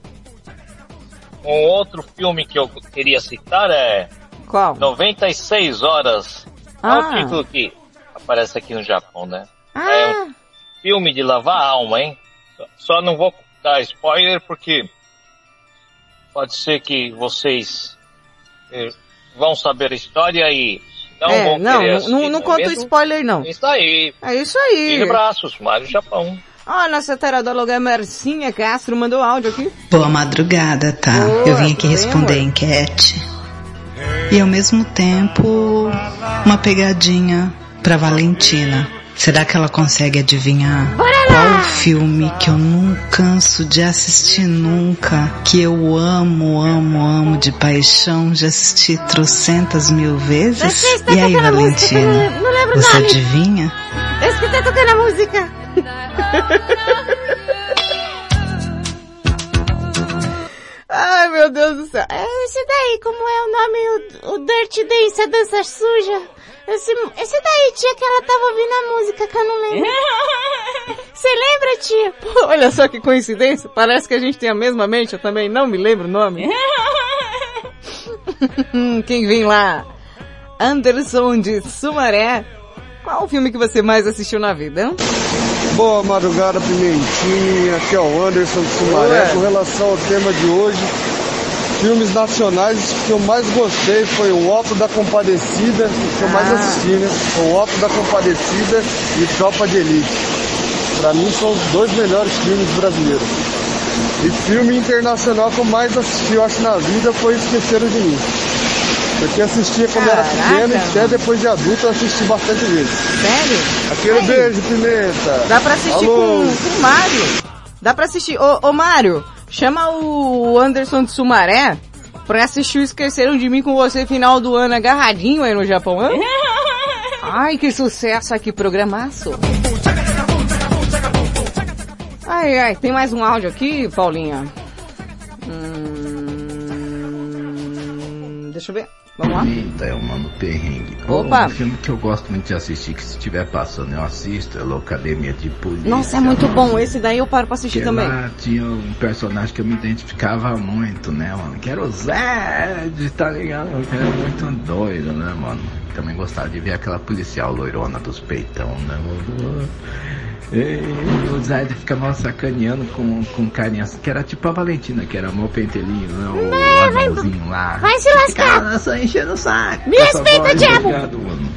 Um outro filme que eu queria citar é Qual? 96 Horas. É Ah. o título que aparece aqui no Japão, né? Ah, É um filme de lavar a alma, hein? Só- não vou dar spoiler porque pode ser que vocês vão saber a história e não é, vão não, querer não, não, não é conta mesmo? spoiler não. Isso aí. É isso aí. E abraços, Mário Japão. Ó, nossa teradóloga Marcinha Castro mandou áudio aqui. Boa madrugada, tá? Boa, Eu vim aqui tudo bem, responder a enquete. E ao mesmo tempo, uma pegadinha pra Valentina. Será que ela consegue adivinhar qual o filme que eu não canso de assistir nunca? Que eu amo, amo, amo de paixão, já assisti trocentas mil vezes? Está E aí, Valentina? Você adivinha? Esse que tá tocando a música. Ai, meu Deus do céu. É esse daí, como é o nome? O, o Dirty Dance, a dança suja. Esse, esse daí, tia, que ela tava ouvindo a música que eu não lembro. Você lembra, tia? Pô, olha só que coincidência. Parece que a gente tem a mesma mente, eu também não me lembro o nome. Quem vem lá? Anderson de Sumaré. Qual o filme que você mais assistiu na vida? Boa madrugada, Pimentinha. Aqui é o Anderson de Sumaré. Ué. Com relação ao tema de hoje, filmes nacionais, que eu mais gostei foi o Alto da Compadecida, o que eu mais Ah. assisti, né? O Alto da Compadecida e Tropa de Elite. Pra mim são os dois melhores filmes brasileiros. E filme internacional que eu mais assisti, eu acho, na vida foi Esqueceram de Mim. Porque assistia quando era Caraca, pequeno e até depois de adulto eu assisti bastante vezes. Sério? Aquele Aí. beijo, Pimenta. Dá pra assistir Alô. com, com o Mário. Dá pra assistir. Ô, ô Mário, chama o Anderson de Sumaré pra assistir o Esqueceram de Mim com você final do ano agarradinho aí no Japão, hã? Ai, que sucesso aqui, programaço. Ai, ai, tem mais um áudio aqui, Paulinha? Hum, deixa eu ver. Vamos lá? Eita, é o Mano Perrengue. Opa. Um filme que eu gosto muito de assistir, que se estiver passando eu assisto, é Locademia de Polícia. Nossa, é muito bom. Esse daí eu paro pra assistir Que também. Lá tinha um personagem que eu me identificava muito, né, mano? Que era o Zed, tá ligado? Que era muito doido, né, mano? Também gostava de ver aquela policial loirona dos peitão, né, mano? E o Zed ficava sacaneando com, com carinha, que era tipo a Valentina, que era mó pentelinho, né? O vai- anãozinho lá. vai se lascar. Ficava só enchendo o saco. Me respeita, diabo. ligado, mano?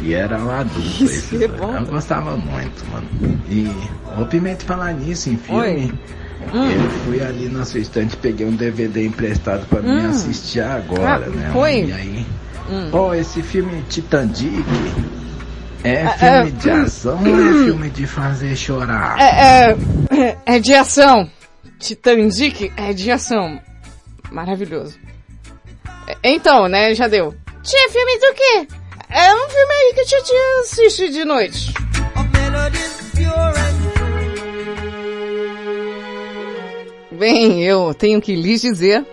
E era um adulto esse, é bom. Eu gostava muito, mano. E o Pimenta falar nisso em filme. Oi. Hum. Eu fui ali na sua estante, peguei um DVD emprestado pra mim Hum. assistir agora, Ah, né? foi? E aí, Hum. pô, esse filme Titanic é Ah, filme é, de ação ou é filme de fazer chorar? É, é, é de ação. Titanic é de ação. Maravilhoso. É, Então, né, já deu. Tinha filme do quê? É um filme aí que a tia tia assiste de noite. Bem, eu tenho que lhes dizer.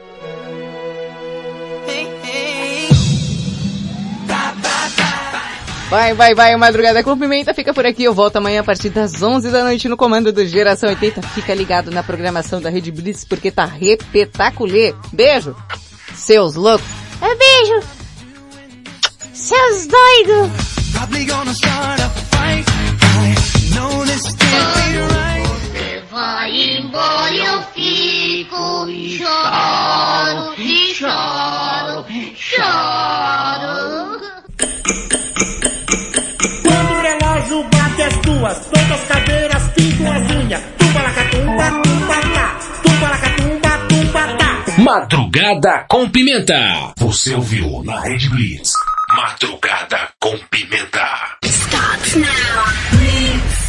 Vai, vai, vai, Madrugada com Pimenta fica por aqui. Eu volto amanhã a partir das 11 da noite no comando do Geração 80. Fica ligado na programação da Rede Blitz porque tá repetaculê. Beijo, seus loucos. É beijo. Seus doidos. Você vai embora e eu fico e choro, e choro, choro. Quando o relógio bate as duas, todas as cadeiras pintam as unhas. Tumba lacatumba, tumba tá. Tumba lacatumba, tumba tá. Madrugada com Pimenta. Você ouviu na Rede Blitz. Madrugada com Pimenta. Stop now.